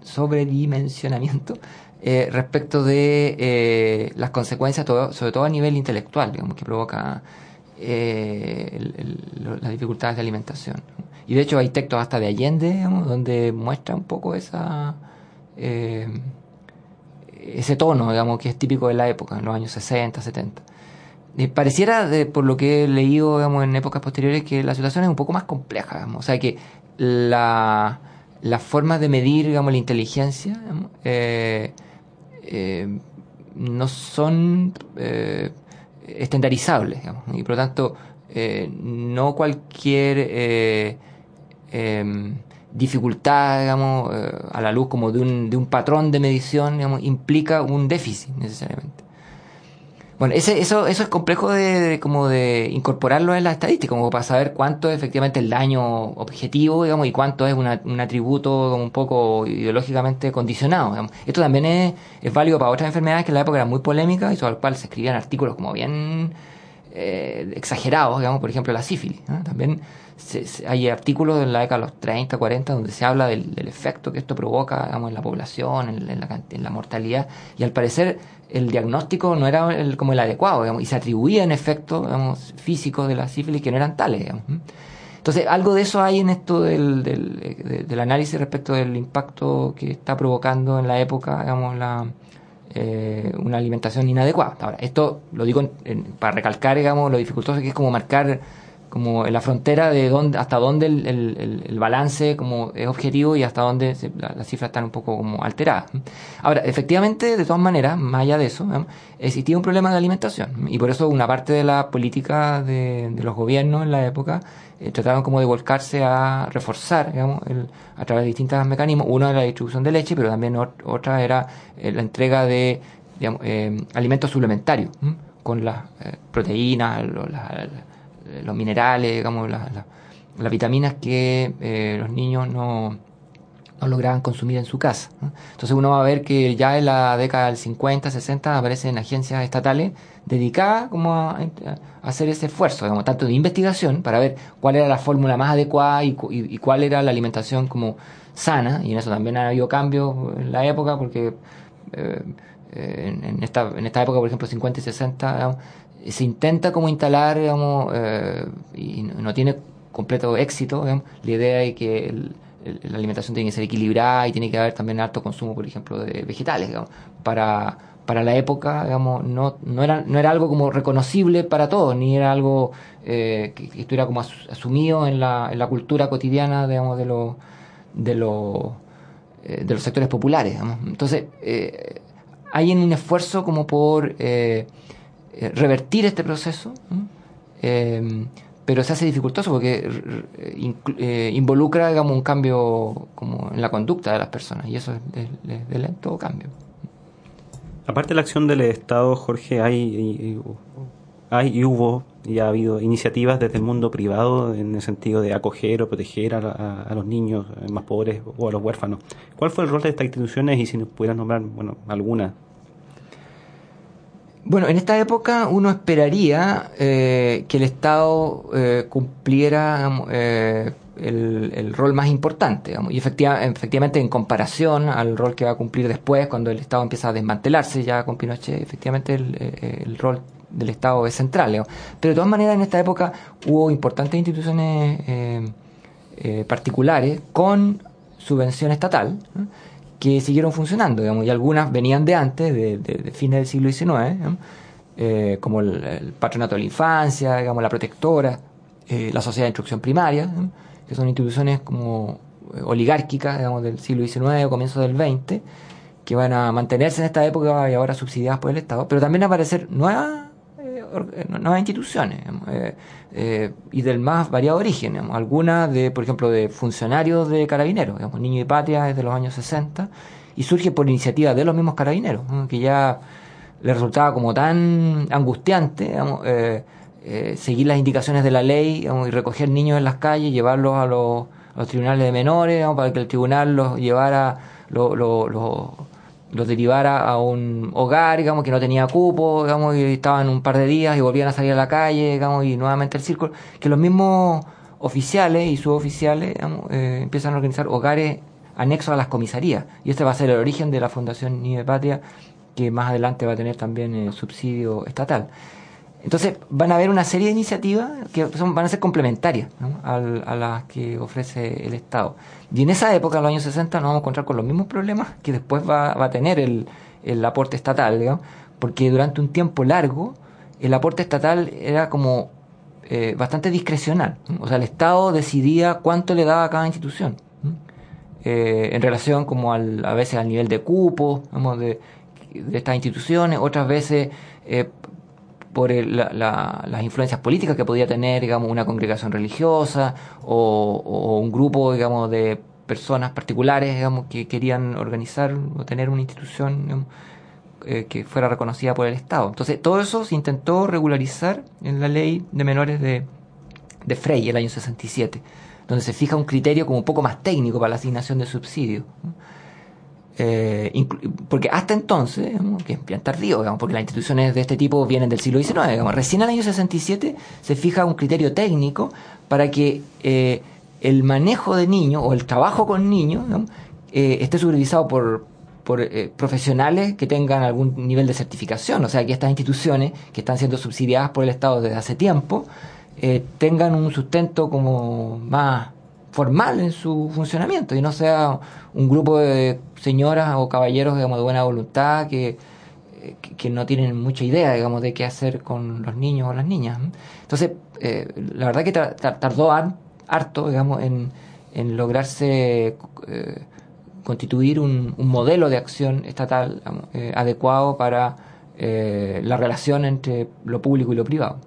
sobredimensionamiento eh, respecto de eh, las consecuencias, todo- sobre todo a nivel intelectual, digamos, que provoca eh, el- las dificultades de alimentación. Y de hecho hay textos hasta de Allende, digamos, donde muestra un poco esa eh, ese tono, digamos, que es típico de la época, en los años 60, 70. Y pareciera, de, por lo que he leído digamos, en épocas posteriores, que la situación es un poco más compleja. digamos. O sea, que la, las formas de medir digamos, la inteligencia eh, no son eh, estandarizables. y por lo tanto, eh, no cualquier eh, em, dificultad, digamos, eh, a la luz como de un, de un patrón de medición, digamos, implica un déficit necesariamente. Bueno, ese, eso, eso es complejo de, como de incorporarlo en la estadística, como para saber cuánto es efectivamente el daño objetivo, digamos, y cuánto es una- un atributo como un poco ideológicamente condicionado. Esto también es, es válido para otras enfermedades que en la época eran muy polémicas y sobre las cuales se escribían artículos como bien eh, exagerados, digamos, por ejemplo la sífilis. También se- se- hay artículos en la década de los 30, 40 donde se habla del, del efecto que esto provoca digamos, en la población, en, en la, en la mortalidad, y al parecer el diagnóstico no era el, como el adecuado, digamos, y se atribuían efectos digamos, físicos de la sífilis que no eran tales. Digamos. Entonces, algo de eso hay en esto del, del, de- del análisis respecto del impacto que está provocando en la época, digamos, la, eh, una alimentación inadecuada. Ahora, esto lo digo en- en- para recalcar, digamos, lo dificultoso que es como marcar como en la frontera de dónde, hasta dónde el, el- balance como es objetivo y hasta dónde se- la- las cifras están un poco como alteradas. Ahora, efectivamente, de todas maneras, más allá de eso, existía un problema de alimentación y por eso una parte de la política de, los gobiernos en la época eh, trataron como de volcarse a reforzar, digamos, el- a través de distintos mecanismos. Uno era la distribución de leche, pero también ot- otra era eh, la entrega de eh, alimentos suplementarios con las eh, proteínas, lo- la- la- los minerales, digamos, la- la- las vitaminas que eh, los niños no, no lograban consumir en su casa. Entonces uno va a ver que ya en la década del 50, 60 aparecen agencias estatales dedicadas como a, hacer ese esfuerzo, digamos, tanto de investigación para ver cuál era la fórmula más adecuada y, y- y cuál era la alimentación como sana, y en eso también ha habido cambios en la época porque eh, eh, en, en esta, en esta época, por ejemplo, 50 y 60, digamos, se intenta como instalar, digamos, eh, y no, tiene completo éxito, digamos, la idea de que la alimentación tiene que ser equilibrada y tiene que haber también alto consumo, por ejemplo, de vegetales, para, para la época, digamos, no, no, era, no era algo como reconocible para todos, ni era algo eh, que, estuviera como as- asumido en la, en la cultura cotidiana, digamos, de los de los eh, de los sectores populares. Entonces, hay en un esfuerzo como por eh, revertir este proceso. Eh, pero se hace dificultoso porque eh, involucra digamos, un cambio como en la conducta de las personas y eso es de, lento cambio. Aparte de la acción del Estado, Jorge, hay, hay y hubo y ha habido iniciativas desde el mundo privado en el sentido de acoger o proteger a, a- los niños más pobres o a los huérfanos. ¿Cuál fue el rol de estas instituciones y si nos pudieras nombrar bueno, alguna? Bueno, en esta época uno esperaría eh, que el Estado eh, cumpliera eh, el, rol más importante. y efectiva- efectivamente, en comparación al rol que va a cumplir después, cuando el Estado empieza a desmantelarse ya con Pinochet, efectivamente el, eh, el rol del Estado es central. Pero de todas maneras, en esta época hubo importantes instituciones eh, particulares con subvención estatal. Que siguieron funcionando, digamos, y algunas venían de antes, de, de- fines del siglo XIX. Eh, como el, Patronato de la Infancia, digamos, la Protectora, eh, la Sociedad de Instrucción Primaria, que son instituciones como eh, oligárquicas, digamos, del siglo XIX o comienzo del XX, que van a mantenerse en esta época y ahora subsidiadas por el Estado, pero también a aparecer nuevas, nuevas instituciones, eh, eh, y del más variado origen, algunas de, por ejemplo, de funcionarios de carabineros, digamos, Niño y Patria es de los años 60, y surge por iniciativa de los mismos carabineros, que ya les resultaba como tan angustiante, eh, eh, seguir las indicaciones de la ley y recoger niños en las calles, llevarlos a los, los tribunales de menores, para que el tribunal los llevara, lo- lo- lo- los derivara a un hogar, digamos, que no tenía cupo, digamos, y estaban un par de días y volvían a salir a la calle, digamos, y nuevamente el círculo, que los mismos oficiales y suboficiales, digamos, eh, empiezan a organizar hogares anexos a las comisarías. Y este va a ser el origen de la Fundación Niño de Patria, que más adelante va a tener también eh, subsidio estatal. Entonces van a haber una serie de iniciativas que son, van a ser complementarias ¿no? A las que ofrece el Estado. Y en esa época, en los años 60, nos vamos a encontrar con los mismos problemas que después va, va a tener el, el aporte estatal, digamos, porque durante un tiempo largo el aporte estatal era como eh, bastante discrecional. O sea, el Estado decidía cuánto le daba a cada institución. Eh, en relación como al, a veces al nivel de cupo digamos, de, de estas instituciones, otras veces eh, por el- la- la- las influencias políticas que podía tener, digamos, una congregación religiosa o, un grupo, digamos, de personas particulares, digamos, que querían organizar o tener una institución eh, que fuera reconocida por el Estado. Entonces, todo eso se intentó regularizar en la ley de menores de, de Frey, el año 67, donde se fija un criterio como un poco más técnico para la asignación de subsidios. Eh, porque hasta entonces, que es bien tardío, digamos, porque las instituciones de este tipo vienen del siglo XIX, digamos, recién al año 67 se fija un criterio técnico para que eh, el manejo de niños o el trabajo con niños eh, esté supervisado por, por eh, profesionales que tengan algún nivel de certificación, o sea, que estas instituciones que están siendo subsidiadas por el Estado desde hace tiempo eh, tengan un sustento como más formal en su funcionamiento y no sea un grupo de señoras o caballeros digamos de buena voluntad que, que, no tienen mucha idea digamos de qué hacer con los niños o las niñas entonces eh, la verdad que tardó har- harto digamos en, en lograrse eh, constituir un, un modelo de acción estatal eh, adecuado para la relación entre lo público y lo privado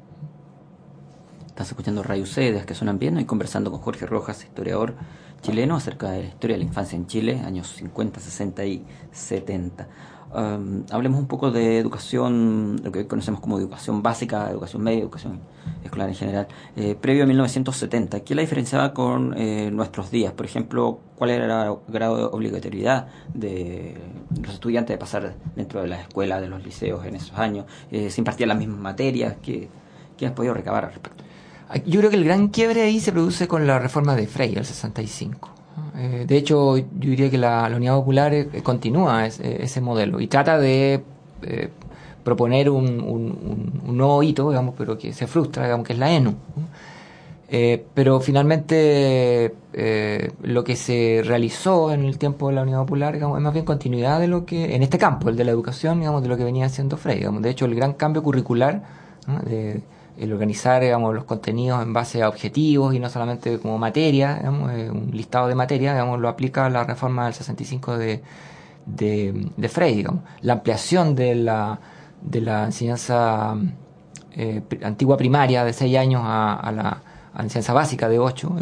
Estás escuchando Radio Ucedes, que suenan bien, y conversando con Jorge Rojas, historiador chileno, acerca de la historia de la infancia en Chile, años 50, 60 y 70. Um, hablemos un poco de educación, lo que hoy conocemos como educación básica, educación media, educación escolar en general, eh, previo a 1970. ¿Qué la diferenciaba con eh, nuestros días? Por ejemplo, ¿cuál era el grado de obligatoriedad de los estudiantes de pasar dentro de las escuelas, de los liceos en esos años? Eh, ¿Se impartían las mismas materias? ¿Qué, qué has podido recabar al respecto? Yo creo que el gran quiebre ahí se produce con la reforma de Frey, el 65. Eh, de hecho, yo diría que la, la Unidad Popular eh, continúa ese, ese modelo y trata de eh, proponer un, nuevo hito, digamos, pero que se frustra, digamos, que es la ENU. Eh, pero finalmente eh, lo que se realizó en el tiempo de la Unidad Popular digamos, es más bien continuidad de lo que, en este campo, el de la educación, digamos, de lo que venía haciendo Frey. Digamos. De hecho, el gran cambio curricular, de, el organizar digamos, los contenidos en base a objetivos y no solamente como materia, digamos, eh, un listado de materia, digamos, lo aplica la reforma del 65 de, de, de Frey, digamos. La ampliación de la, de la enseñanza eh, antigua primaria de 6 años a, a la, enseñanza básica de 8,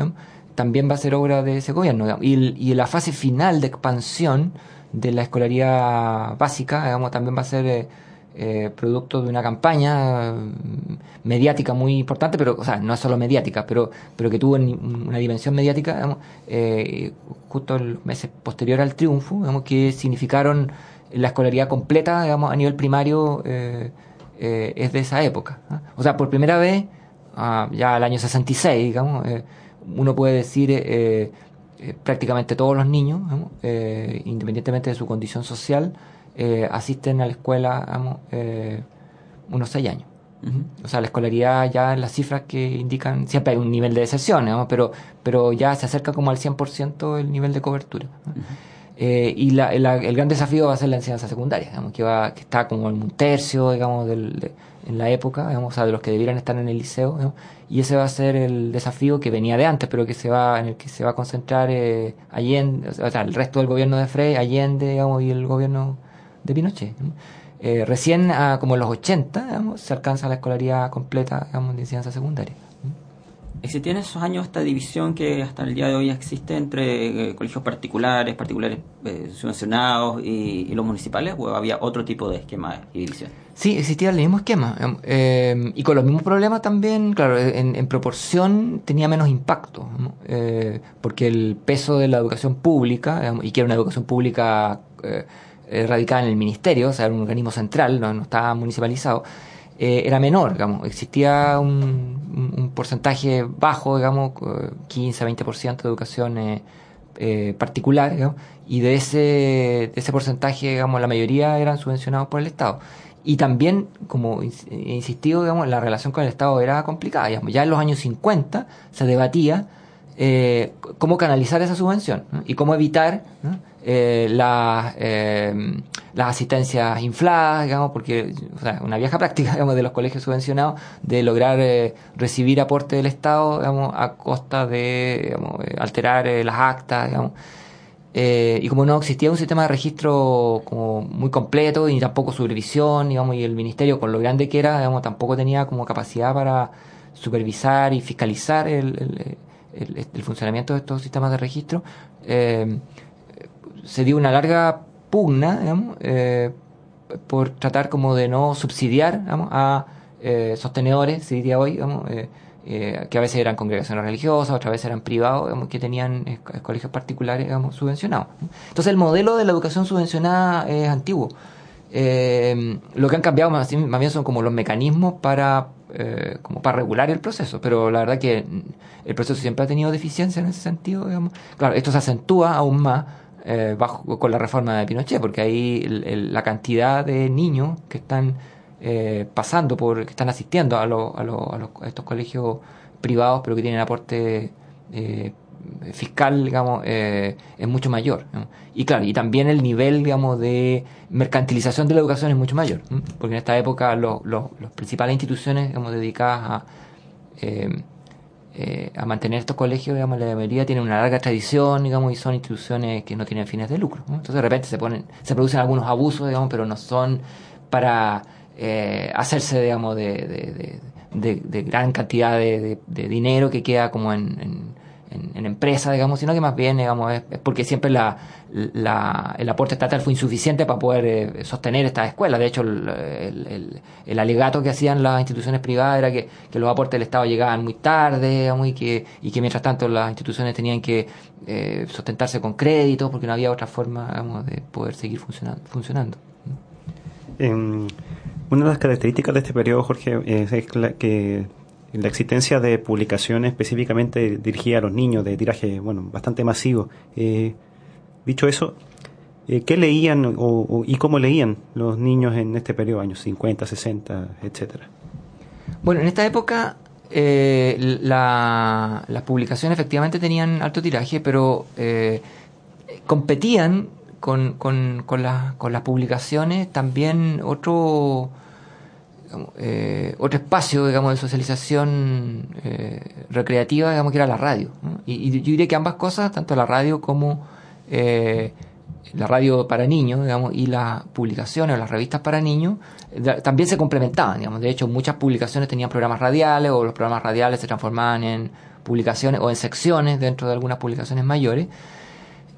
también va a ser obra de ese gobierno. digamos. Y, y la fase final de expansión de la escolaridad básica, digamos, también va a ser eh, eh, producto de una campaña eh, mediática muy importante, pero, o sea, no solo mediática, pero, pero que tuvo una dimensión mediática, eh, justo el meses posterior al triunfo, digamos, que significaron la escolaridad completa, digamos, a nivel primario, eh, eh, es de esa época. O sea, por primera vez, ah, ya al año 66, digamos, uno puede decir prácticamente todos los niños, independientemente de su condición social, eh, asisten a la escuela eh, unos seis años. Ujú. O sea, la escolaridad ya en las cifras que indican, siempre hay un nivel de deserción, pero, pero ya se acerca como al 100% el nivel de cobertura. ¿no? Eh, y la- la- el gran desafío va a ser la enseñanza secundaria, digamos, que, va, que está como en un tercio, digamos, del, de- en la época, digamos, o sea, de los que debieran estar en el liceo, digamos, y ese va a ser el desafío que venía de antes, pero que se va, en el que se va a concentrar eh, Allende, o sea, el resto del gobierno de Frey, Allende, digamos, y el gobierno de Pinochet. ¿no? Eh, recién, a como en los 80, digamos, se alcanza la escolaridad completa, digamos, de enseñanza secundaria. ¿Existía en esos años esta división que hasta el día de hoy existe entre eh, colegios particulares, particulares eh, subvencionados y, y los municipales? ¿O había otro tipo de esquema y división? Sí, existía el mismo esquema. eh, y con los mismos problemas también, claro, en, en proporción tenía menos impacto. ¿no? Porque el peso de la educación pública, digamos, y que era una educación pública eh, radicada en el ministerio, o sea, era un organismo central, no, no estaba municipalizado, eh, era menor, digamos. Existía un, porcentaje bajo, digamos, eh, 15-20% de educación eh, particular, digamos, y de ese, de ese porcentaje, digamos, la mayoría eran subvencionados por el Estado. Y también, como he insistido, digamos, la relación con el Estado era complicada. Ya en los años 50 se debatía cómo canalizar esa subvención y cómo evitar. Eh, las, eh, las asistencias infladas, digamos, porque o sea, una vieja práctica de los colegios subvencionados de lograr eh, recibir aporte del Estado digamos, a costa de eh, alterar eh, las actas, y como no existía un sistema de registro como muy completo y tampoco supervisión, digamos, y el ministerio con lo grande que era, digamos, tampoco tenía como capacidad para supervisar y fiscalizar el, funcionamiento de estos sistemas de registro, se dio una larga pugna, eh, por tratar como de no subsidiar a eh, sostenedores, se diría hoy, eh, eh, que a veces eran congregaciones religiosas, otras veces eran privados, que tenían co- colegios particulares subvencionados. Entonces el modelo de la educación subvencionada es antiguo. Lo que han cambiado más, bien son como los mecanismos para, como para regular el proceso, pero la verdad que el proceso siempre ha tenido deficiencia en ese sentido. Digamos. Claro, esto se acentúa aún más eh, bajo, con la reforma de Pinochet, porque ahí el- la cantidad de niños que están eh, pasando por, que están asistiendo a, a, a los- a estos colegios privados, pero que tienen aporte eh, fiscal, digamos, eh, es mucho mayor. Y claro, y también el nivel, digamos, de mercantilización de la educación es mucho mayor, porque en esta época las principales instituciones, digamos, dedicadas a eh, a mantener estos colegios, digamos, la mayoría tienen una larga tradición, digamos, y son instituciones que no tienen fines de lucro. Entonces de repente se ponen, se producen algunos abusos, digamos, pero no son para eh, hacerse, digamos, de, de, gran cantidad de, dinero que queda como en, en- en empresa, digamos, sino que más bien, digamos, es, es porque siempre la, la- el aporte estatal fue insuficiente para poder eh, sostener estas escuelas. De hecho, el, el- alegato que hacían las instituciones privadas era que, los aportes del Estado llegaban muy tarde, digamos, y que, y que mientras tanto las instituciones tenían que eh, sustentarse con créditos porque no había otra forma, digamos, de poder seguir funcionando. Em, una de las características de este periodo, Jorge, es, que la existencia de publicaciones específicamente dirigidas a los niños de tiraje bueno bastante masivo. Eh, dicho eso, eh, ¿qué leían o, y cómo leían los niños en este periodo, años 50, 60, etcétera? Bueno, en esta época eh, la- las publicaciones efectivamente tenían alto tiraje, pero eh, competían con, las- con las publicaciones también otro eh, otro espacio digamos de socialización eh, recreativa digamos que era la radio y, yo diría que ambas cosas tanto la radio como eh, la radio para niños, digamos, y las publicaciones o las revistas para niños también se complementaban, digamos. De hecho, muchas publicaciones tenían programas radiales o los programas radiales se transformaban en publicaciones o en secciones dentro de algunas publicaciones mayores.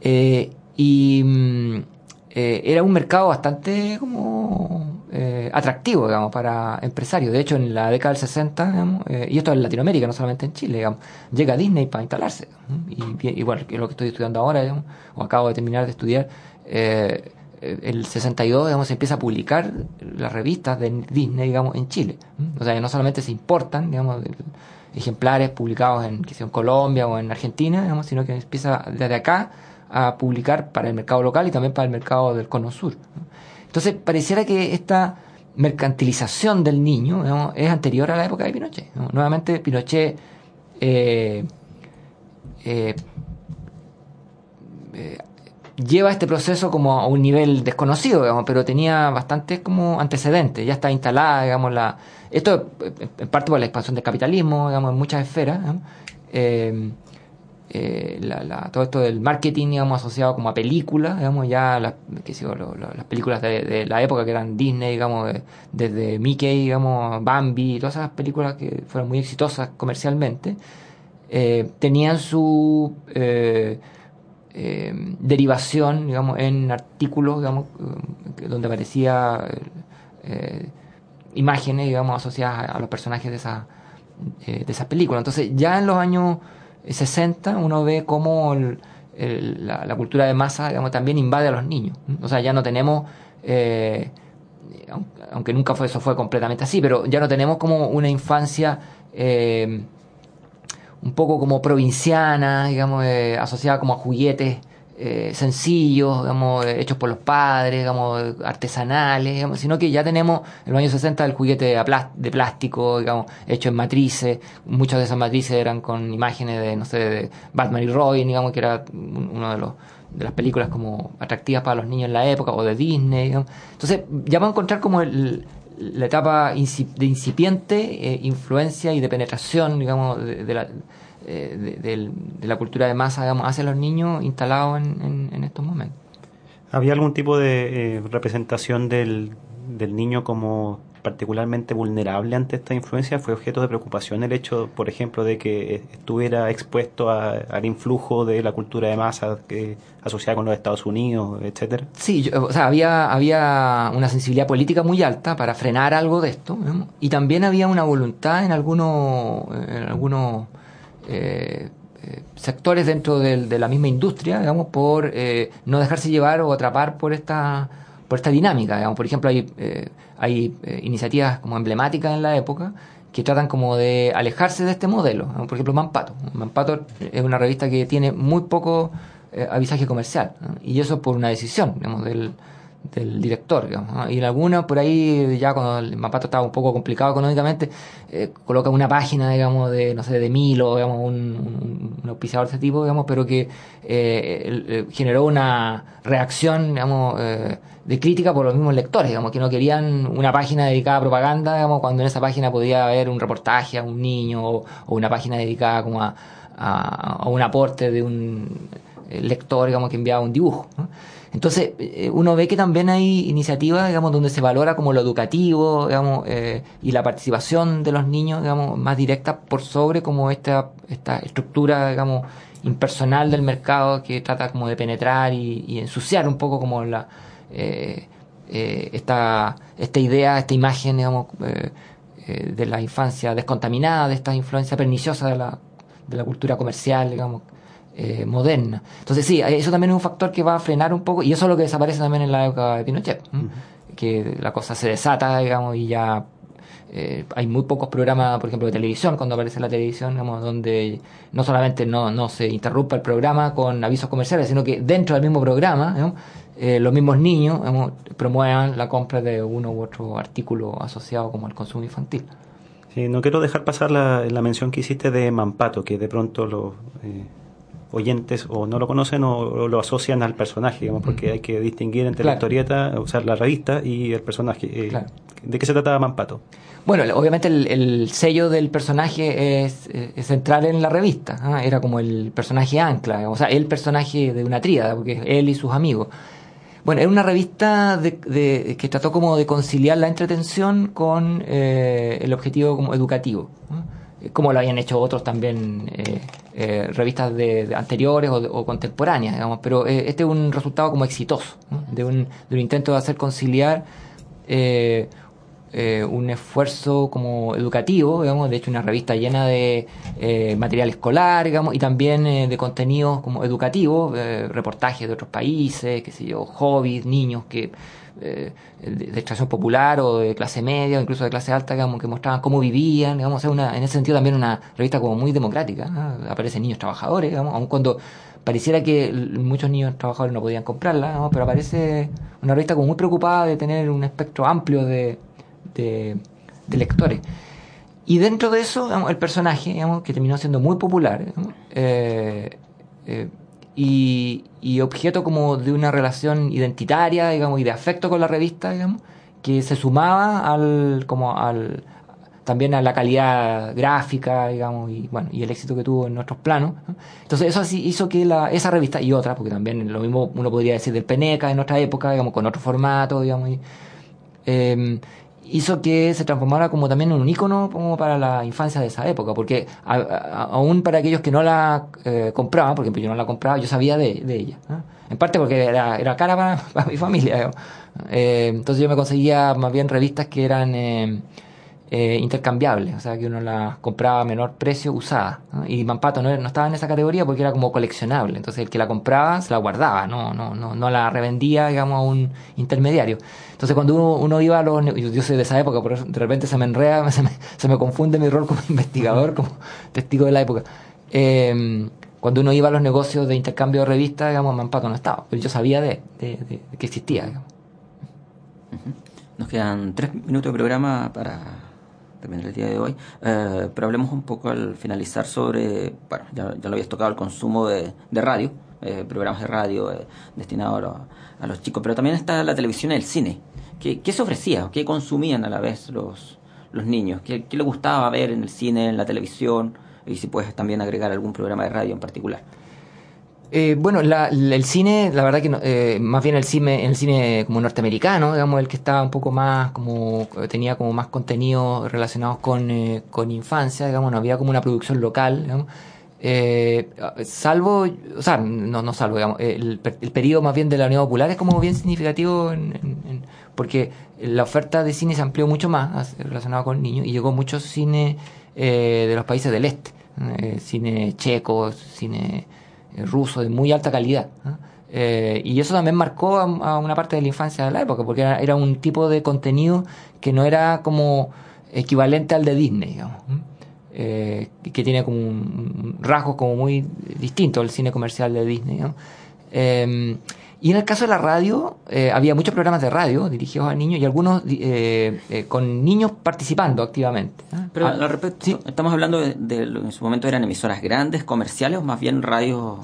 Y mm, era un mercado bastante como eh, atractivo, digamos, para empresarios. De hecho, en la década del 60, digamos, eh, y esto en Latinoamérica, no solamente en Chile, digamos, llega Disney para instalarse. Y, y bueno, que lo que estoy estudiando ahora, digamos, o acabo de terminar de estudiar, eh, el 62, digamos, se empieza a publicar las revistas de Disney, digamos, en Chile. O sea, no solamente se importan, digamos, ejemplares publicados en, que sea, en Colombia o en Argentina, digamos, sino que empieza desde acá a publicar para el mercado local y también para el mercado del Cono Sur. Entonces, pareciera que esta mercantilización del niño es anterior a la época de Pinochet. ¿no? Nuevamente, Pinochet eh, eh, eh, lleva este proceso como a un nivel desconocido, digamos, pero tenía bastantes como antecedentes, ya está instalada, digamos, la... Esto en parte por la expansión del capitalismo, digamos, en muchas esferas, eh, la- la- todo esto del marketing, digamos, asociado como a películas, digamos, ya las, películas de, la época que eran Disney, digamos, de- desde Mickey, digamos, Bambi, todas esas películas que fueron muy exitosas comercialmente, eh, tenían su eh, derivación, digamos, en artículos, digamos, donde aparecía imágenes, digamos, asociadas a, los personajes de esa de esas películas. Entonces, ya en los años 60 uno ve cómo el- la, la cultura de masa, digamos, también invade a los niños. O sea, ya no tenemos eh, aun- aunque nunca fue eso fue completamente así, pero ya no tenemos como una infancia eh, un poco como provinciana, digamos, eh, asociada como a juguetes eh, sencillos, digamos, eh, hechos por los padres, digamos, artesanales, digamos, sino que ya tenemos en los años 60 el juguete de, plástico, digamos, hecho en matrices, muchas de esas matrices eran con imágenes de, no sé, de Batman y Robin, digamos, que era un- uno de los de las películas como atractivas para los niños en la época, o de Disney. Entonces, ya vamos a encontrar como el, la etapa de incipiente eh, influencia y de penetración, digamos, de, de la, eh, de, la cultura de masa, digamos, hacia los niños instalados en, en- en estos momentos. ¿Había algún tipo de eh, representación del, del niño como particularmente vulnerable ante esta influencia? ¿Fue objeto de preocupación el hecho, por ejemplo, de que estuviera expuesto a- al influjo de la cultura de masa que, asociada con los Estados Unidos, etcétera? Sí, yo- o sea, había, había una sensibilidad política muy alta para frenar algo de esto, y también había una voluntad en algunos, en algunos eh, eh, sectores dentro del- de la misma industria, digamos, por eh, no dejarse llevar o atrapar por esta, por esta dinámica, digamos. Por ejemplo, hay, eh, hay eh, iniciativas como emblemáticas en la época que tratan como de alejarse de este modelo. Por ejemplo, Mampato. Mampato es una revista que tiene muy poco avisaje comercial. Y eso por una decisión, digamos, del, del director, digamos. Y en alguna, por ahí, ya cuando el Mampato estaba un poco complicado económicamente, eh, coloca una página, digamos, de, no sé, de Milo, digamos, un, un, auspiciador de ese tipo, digamos, pero que eh, el- generó una reacción, digamos, eh, de crítica por los mismos lectores, digamos, que no querían una página dedicada a propaganda, digamos, cuando en esa página podía haber un reportaje a un niño o, o una página dedicada como a, a, a un aporte de un eh, lector, digamos, que enviaba un dibujo. Entonces, eh, uno ve que también hay iniciativas, digamos, donde se valora como lo educativo, digamos, eh, y la participación de los niños, digamos, más directa por sobre como esta, esta estructura, digamos, impersonal del mercado que trata como de penetrar y, ensuciar un poco como la, eh, esta, esta idea, esta imagen, digamos, de la infancia descontaminada, de esta influencia perniciosa de la, de la cultura comercial, digamos, eh, moderna. Entonces sí, eso también es un factor que va a frenar un poco, y eso es lo que desaparece también en la época de Pinochet, que la cosa se desata, digamos, y ya eh, hay muy pocos programas, por ejemplo, de televisión, cuando aparece la televisión, digamos, donde no solamente no, no se interrumpa el programa con avisos comerciales, sino que dentro del mismo programa, digamos, eh, los mismos niños digamos, promuevan la compra de uno u otro artículo asociado como al consumo infantil. Sí, no quiero dejar pasar la, la mención que hiciste de Mampato, que de pronto lo, eh, oyentes o no lo conocen o, o lo asocian al personaje, digamos, porque hay que distinguir entre la historieta, o sea, la revista y el personaje. Eh, Claro. ¿De qué se trata Mampato? Bueno, obviamente el, el sello del personaje es, es central en la revista. ¿ah? Era como el personaje ancla, o sea, el personaje de una tríada, porque es él y sus amigos. Bueno, era una revista de, de- que trató como de conciliar la entretención con eh, el objetivo como educativo, ¿no? Eh, como lo habían hecho otros también eh, eh, revistas de, anteriores o, contemporáneas, digamos. Pero eh, este es un resultado como exitoso de, un, de un intento de hacer conciliar un esfuerzo como educativo, digamos, de hecho una revista llena de material escolar, digamos, y también de contenidos como educativos, reportajes de otros países, qué sé yo, hobbies, niños que eh, de, extracción popular o de clase media o incluso de clase alta, digamos, que mostraban cómo vivían, digamos, es una, en ese sentido también una revista como muy democrática, aparecen niños trabajadores, digamos, aun cuando pareciera que muchos niños trabajadores no podían comprarla, pero aparece una revista como muy preocupada de tener un espectro amplio de, de, de lectores. Y dentro de eso, digamos, el personaje, digamos, que terminó siendo muy popular, digamos, eh, eh, y, y objeto como de una relación identitaria, digamos, y de afecto con la revista, digamos, que se sumaba al, como al, también a la calidad gráfica, digamos, y bueno, y el éxito que tuvo en nuestros planos. ¿no? Entonces eso así hizo que la, esa revista y otra, porque también lo mismo uno podría decir del Peneca en otra época, digamos, con otro formato, digamos, y, eh, hizo que se transformara como también en un icono como para la infancia de esa época, porque a- aún para aquellos que no la eh, compraban, por ejemplo yo no la compraba, yo sabía de, de ella, en parte porque era, era cara para, mi familia. Eh, entonces yo me conseguía más bien revistas que eran eh, eh, intercambiables, o sea que uno las compraba a menor precio usada, y Mampato no, no estaba en esa categoría porque era como coleccionable, entonces el que la compraba se la guardaba, no, no, no, no la revendía digamos a un intermediario. Entonces cuando uno, uno iba a los... Yo, yo soy de esa época, por eso de repente se me enreda, se me, se me confunde mi rol como investigador, como testigo de la época. Eh, cuando uno iba a los negocios de intercambio de revistas, digamos, Mampato no estaba, pero yo sabía de, de- de- de que existía. Digamos. Nos quedan tres minutos de programa para terminar el día de hoy, Eh, pero hablemos un poco al finalizar sobre, bueno, ya, ya lo habías tocado, el consumo de, de radio, eh, programas de radio eh, destinados a, los- a los chicos, pero también está la televisión y el cine. ¿Qué, se ofrecía? ¿Qué consumían a la vez los, los niños? ¿Qué, ¿Qué les gustaba ver en el cine, en la televisión? Y si puedes también agregar algún programa de radio en particular. Eh, bueno, la- el cine, la verdad que no- eh, más bien el cine, el cine como norteamericano, digamos, el que estaba un poco más, como tenía como más contenidos relacionados con, eh, con infancia, digamos, no había como una producción local, digamos. Eh, salvo, o sea, no, no salvo, digamos, el, el periodo más bien de la Unión Popular es como bien significativo en- porque la oferta de cine se amplió mucho más relacionado con niños y llegó mucho cine eh, de los países del este, eh, cine checo, cine eh, ruso de muy alta calidad. Eh, y eso también marcó a, a una parte de la infancia de la época, porque era, era un tipo de contenido que no era como equivalente al de Disney, digamos. ¿No? Eh, que tiene como un, rasgos como muy distintos al cine comercial de Disney. ¿no? Eh, y en el caso de la radio, eh, había muchos programas de radio dirigidos a niños y algunos eh, eh, con niños participando activamente. ¿no? Pero Ah, al respecto, sí. estamos hablando de, de lo que en su momento eran emisoras grandes, comerciales, o más bien radios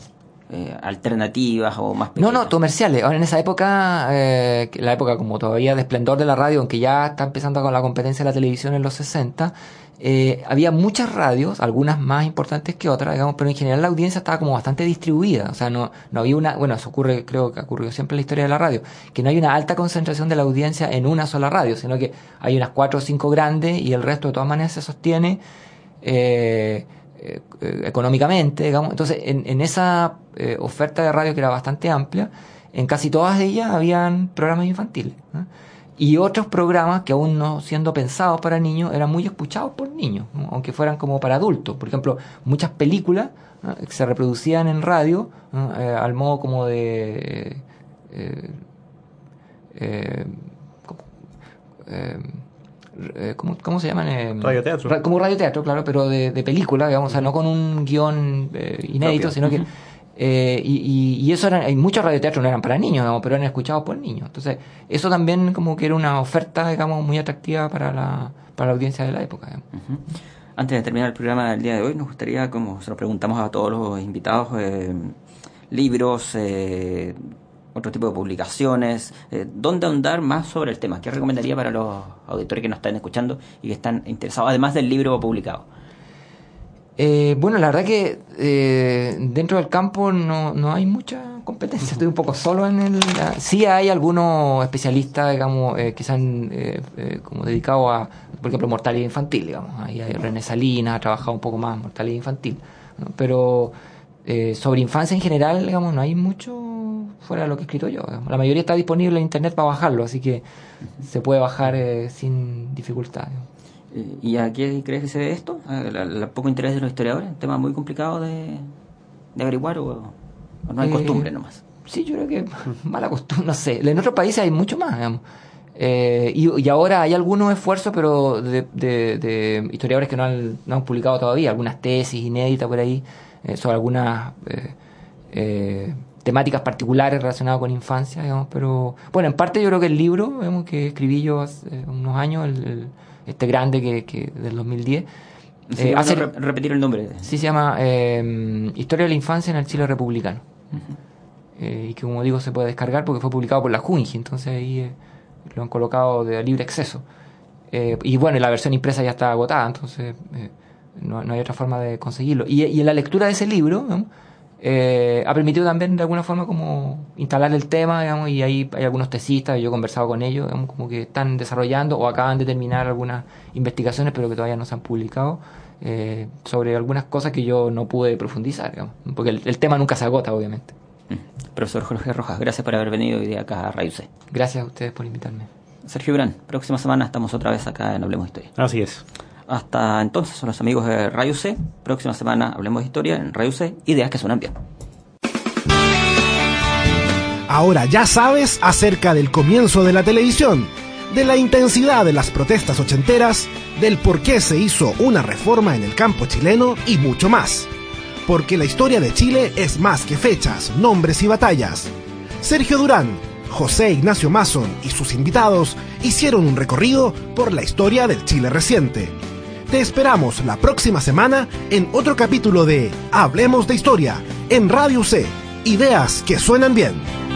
eh, alternativas o más No, pequeñas. no, comerciales. Ahora en esa época, eh, la época como todavía de esplendor de la radio, aunque ya está empezando con la competencia de la televisión en los 60, eh, había muchas radios, algunas más importantes que otras, digamos, pero en general la audiencia estaba como bastante distribuida. O sea, no, no había una, bueno, eso ocurre, creo que ha ocurrido siempre en la historia de la radio, que no hay una alta concentración de la audiencia en una sola radio, sino que hay unas cuatro o cinco grandes y el resto de todas maneras se sostiene eh, eh, económicamente, digamos. Entonces, en, en esa eh, oferta de radio que era bastante amplia, en casi todas ellas habían programas infantiles. Y otros programas que aún no siendo pensados para niños eran muy escuchados por niños, ¿no? aunque fueran como para adultos. Por ejemplo, muchas películas ¿no? que se reproducían en radio ¿no? Eh, al modo como de... eh, eh, eh, eh, ¿cómo, cómo se llaman? Radioteatro. ra- como radioteatro, claro, pero de, de película, digamos, o sea, no con un guion eh, inédito, Propio. sino que... eh, y, y, y eso eran, hay muchos radioteatros no eran para niños, digamos, pero eran escuchados por niños. Entonces, eso también como que era una oferta, digamos, muy atractiva para la, para la audiencia de la época. digamos. Ujú. Antes de terminar el programa del día de hoy, nos gustaría, como se lo preguntamos a todos los invitados, eh, libros, eh, otro tipo de publicaciones, eh, ¿dónde ahondar más sobre el tema? ¿Qué recomendaría para los auditores que nos están escuchando y que están interesados, además del libro publicado? Eh, bueno, la verdad que eh, dentro del campo no, no hay mucha competencia. Estoy un poco solo en el. Sí hay algunos especialistas, digamos, eh, que se han eh, eh, como dedicado a, por ejemplo, mortalidad infantil, digamos. Ahí hay René Salinas, ha trabajado un poco más en mortalidad infantil. ¿no? Pero eh, sobre infancia en general, digamos, no hay mucho fuera de lo que he escrito yo. digamos. La mayoría está disponible en internet para bajarlo, así que se puede bajar sin dificultad. Eh, ¿Y a qué crees que se debe esto? ¿Al poco interés de los historiadores? ¿Un tema muy complicado de, de averiguar o, o no hay Eh, costumbre nomás? Sí, yo creo que mala costumbre, no sé. En otros países hay mucho más, digamos. Eh, y, y ahora hay algunos esfuerzos, pero de, de- de historiadores que no han, no han publicado todavía, algunas tesis inéditas por ahí, eh, sobre algunas eh, eh, temáticas particulares relacionadas con infancia, digamos. Pero bueno, en parte yo creo que el libro digamos, que escribí yo hace unos años, el- el- este grande que, que del 2010, Sí, eh, hace- re- repetir el nombre. Sí, se llama eh, Historia de la Infancia en el Chile Republicano. Eh, y que, como digo, se puede descargar porque fue publicado por la Junji, entonces ahí eh, lo han colocado de libre acceso. Eh, y bueno, la versión impresa ya está agotada, entonces no, no hay otra forma de conseguirlo. Y, y en la lectura de ese libro ¿no? Eh, ha permitido también de alguna forma como instalar el tema, digamos, y ahí hay algunos tesistas, yo he conversado con ellos, digamos, como que están desarrollando o acaban de terminar algunas investigaciones, pero que todavía no se han publicado, eh, sobre algunas cosas que yo no pude profundizar, digamos, porque el, el tema nunca se agota, obviamente. Mm. Profesor Jorge Rojas, gracias por haber venido hoy día acá a Radio C. Gracias a ustedes por invitarme. Sergio Brand, próxima semana estamos otra vez acá en Hablemos Historia. Así es. Hasta entonces, son los amigos de Radio C. Próxima semana Hablemos de Historia en Radio C. Ideas que suenan bien. Ahora ya sabes acerca del comienzo de la televisión, de la intensidad de las protestas ochenteras, del por qué se hizo una reforma en el campo chileno y mucho más. Porque la historia de Chile es más que fechas, nombres y batallas. Sergio Durán, José Ignacio Mason y sus invitados hicieron un recorrido por la historia del Chile reciente. Te esperamos la próxima semana en otro capítulo de Hablemos de Historia en Radio C. Ideas que suenan bien.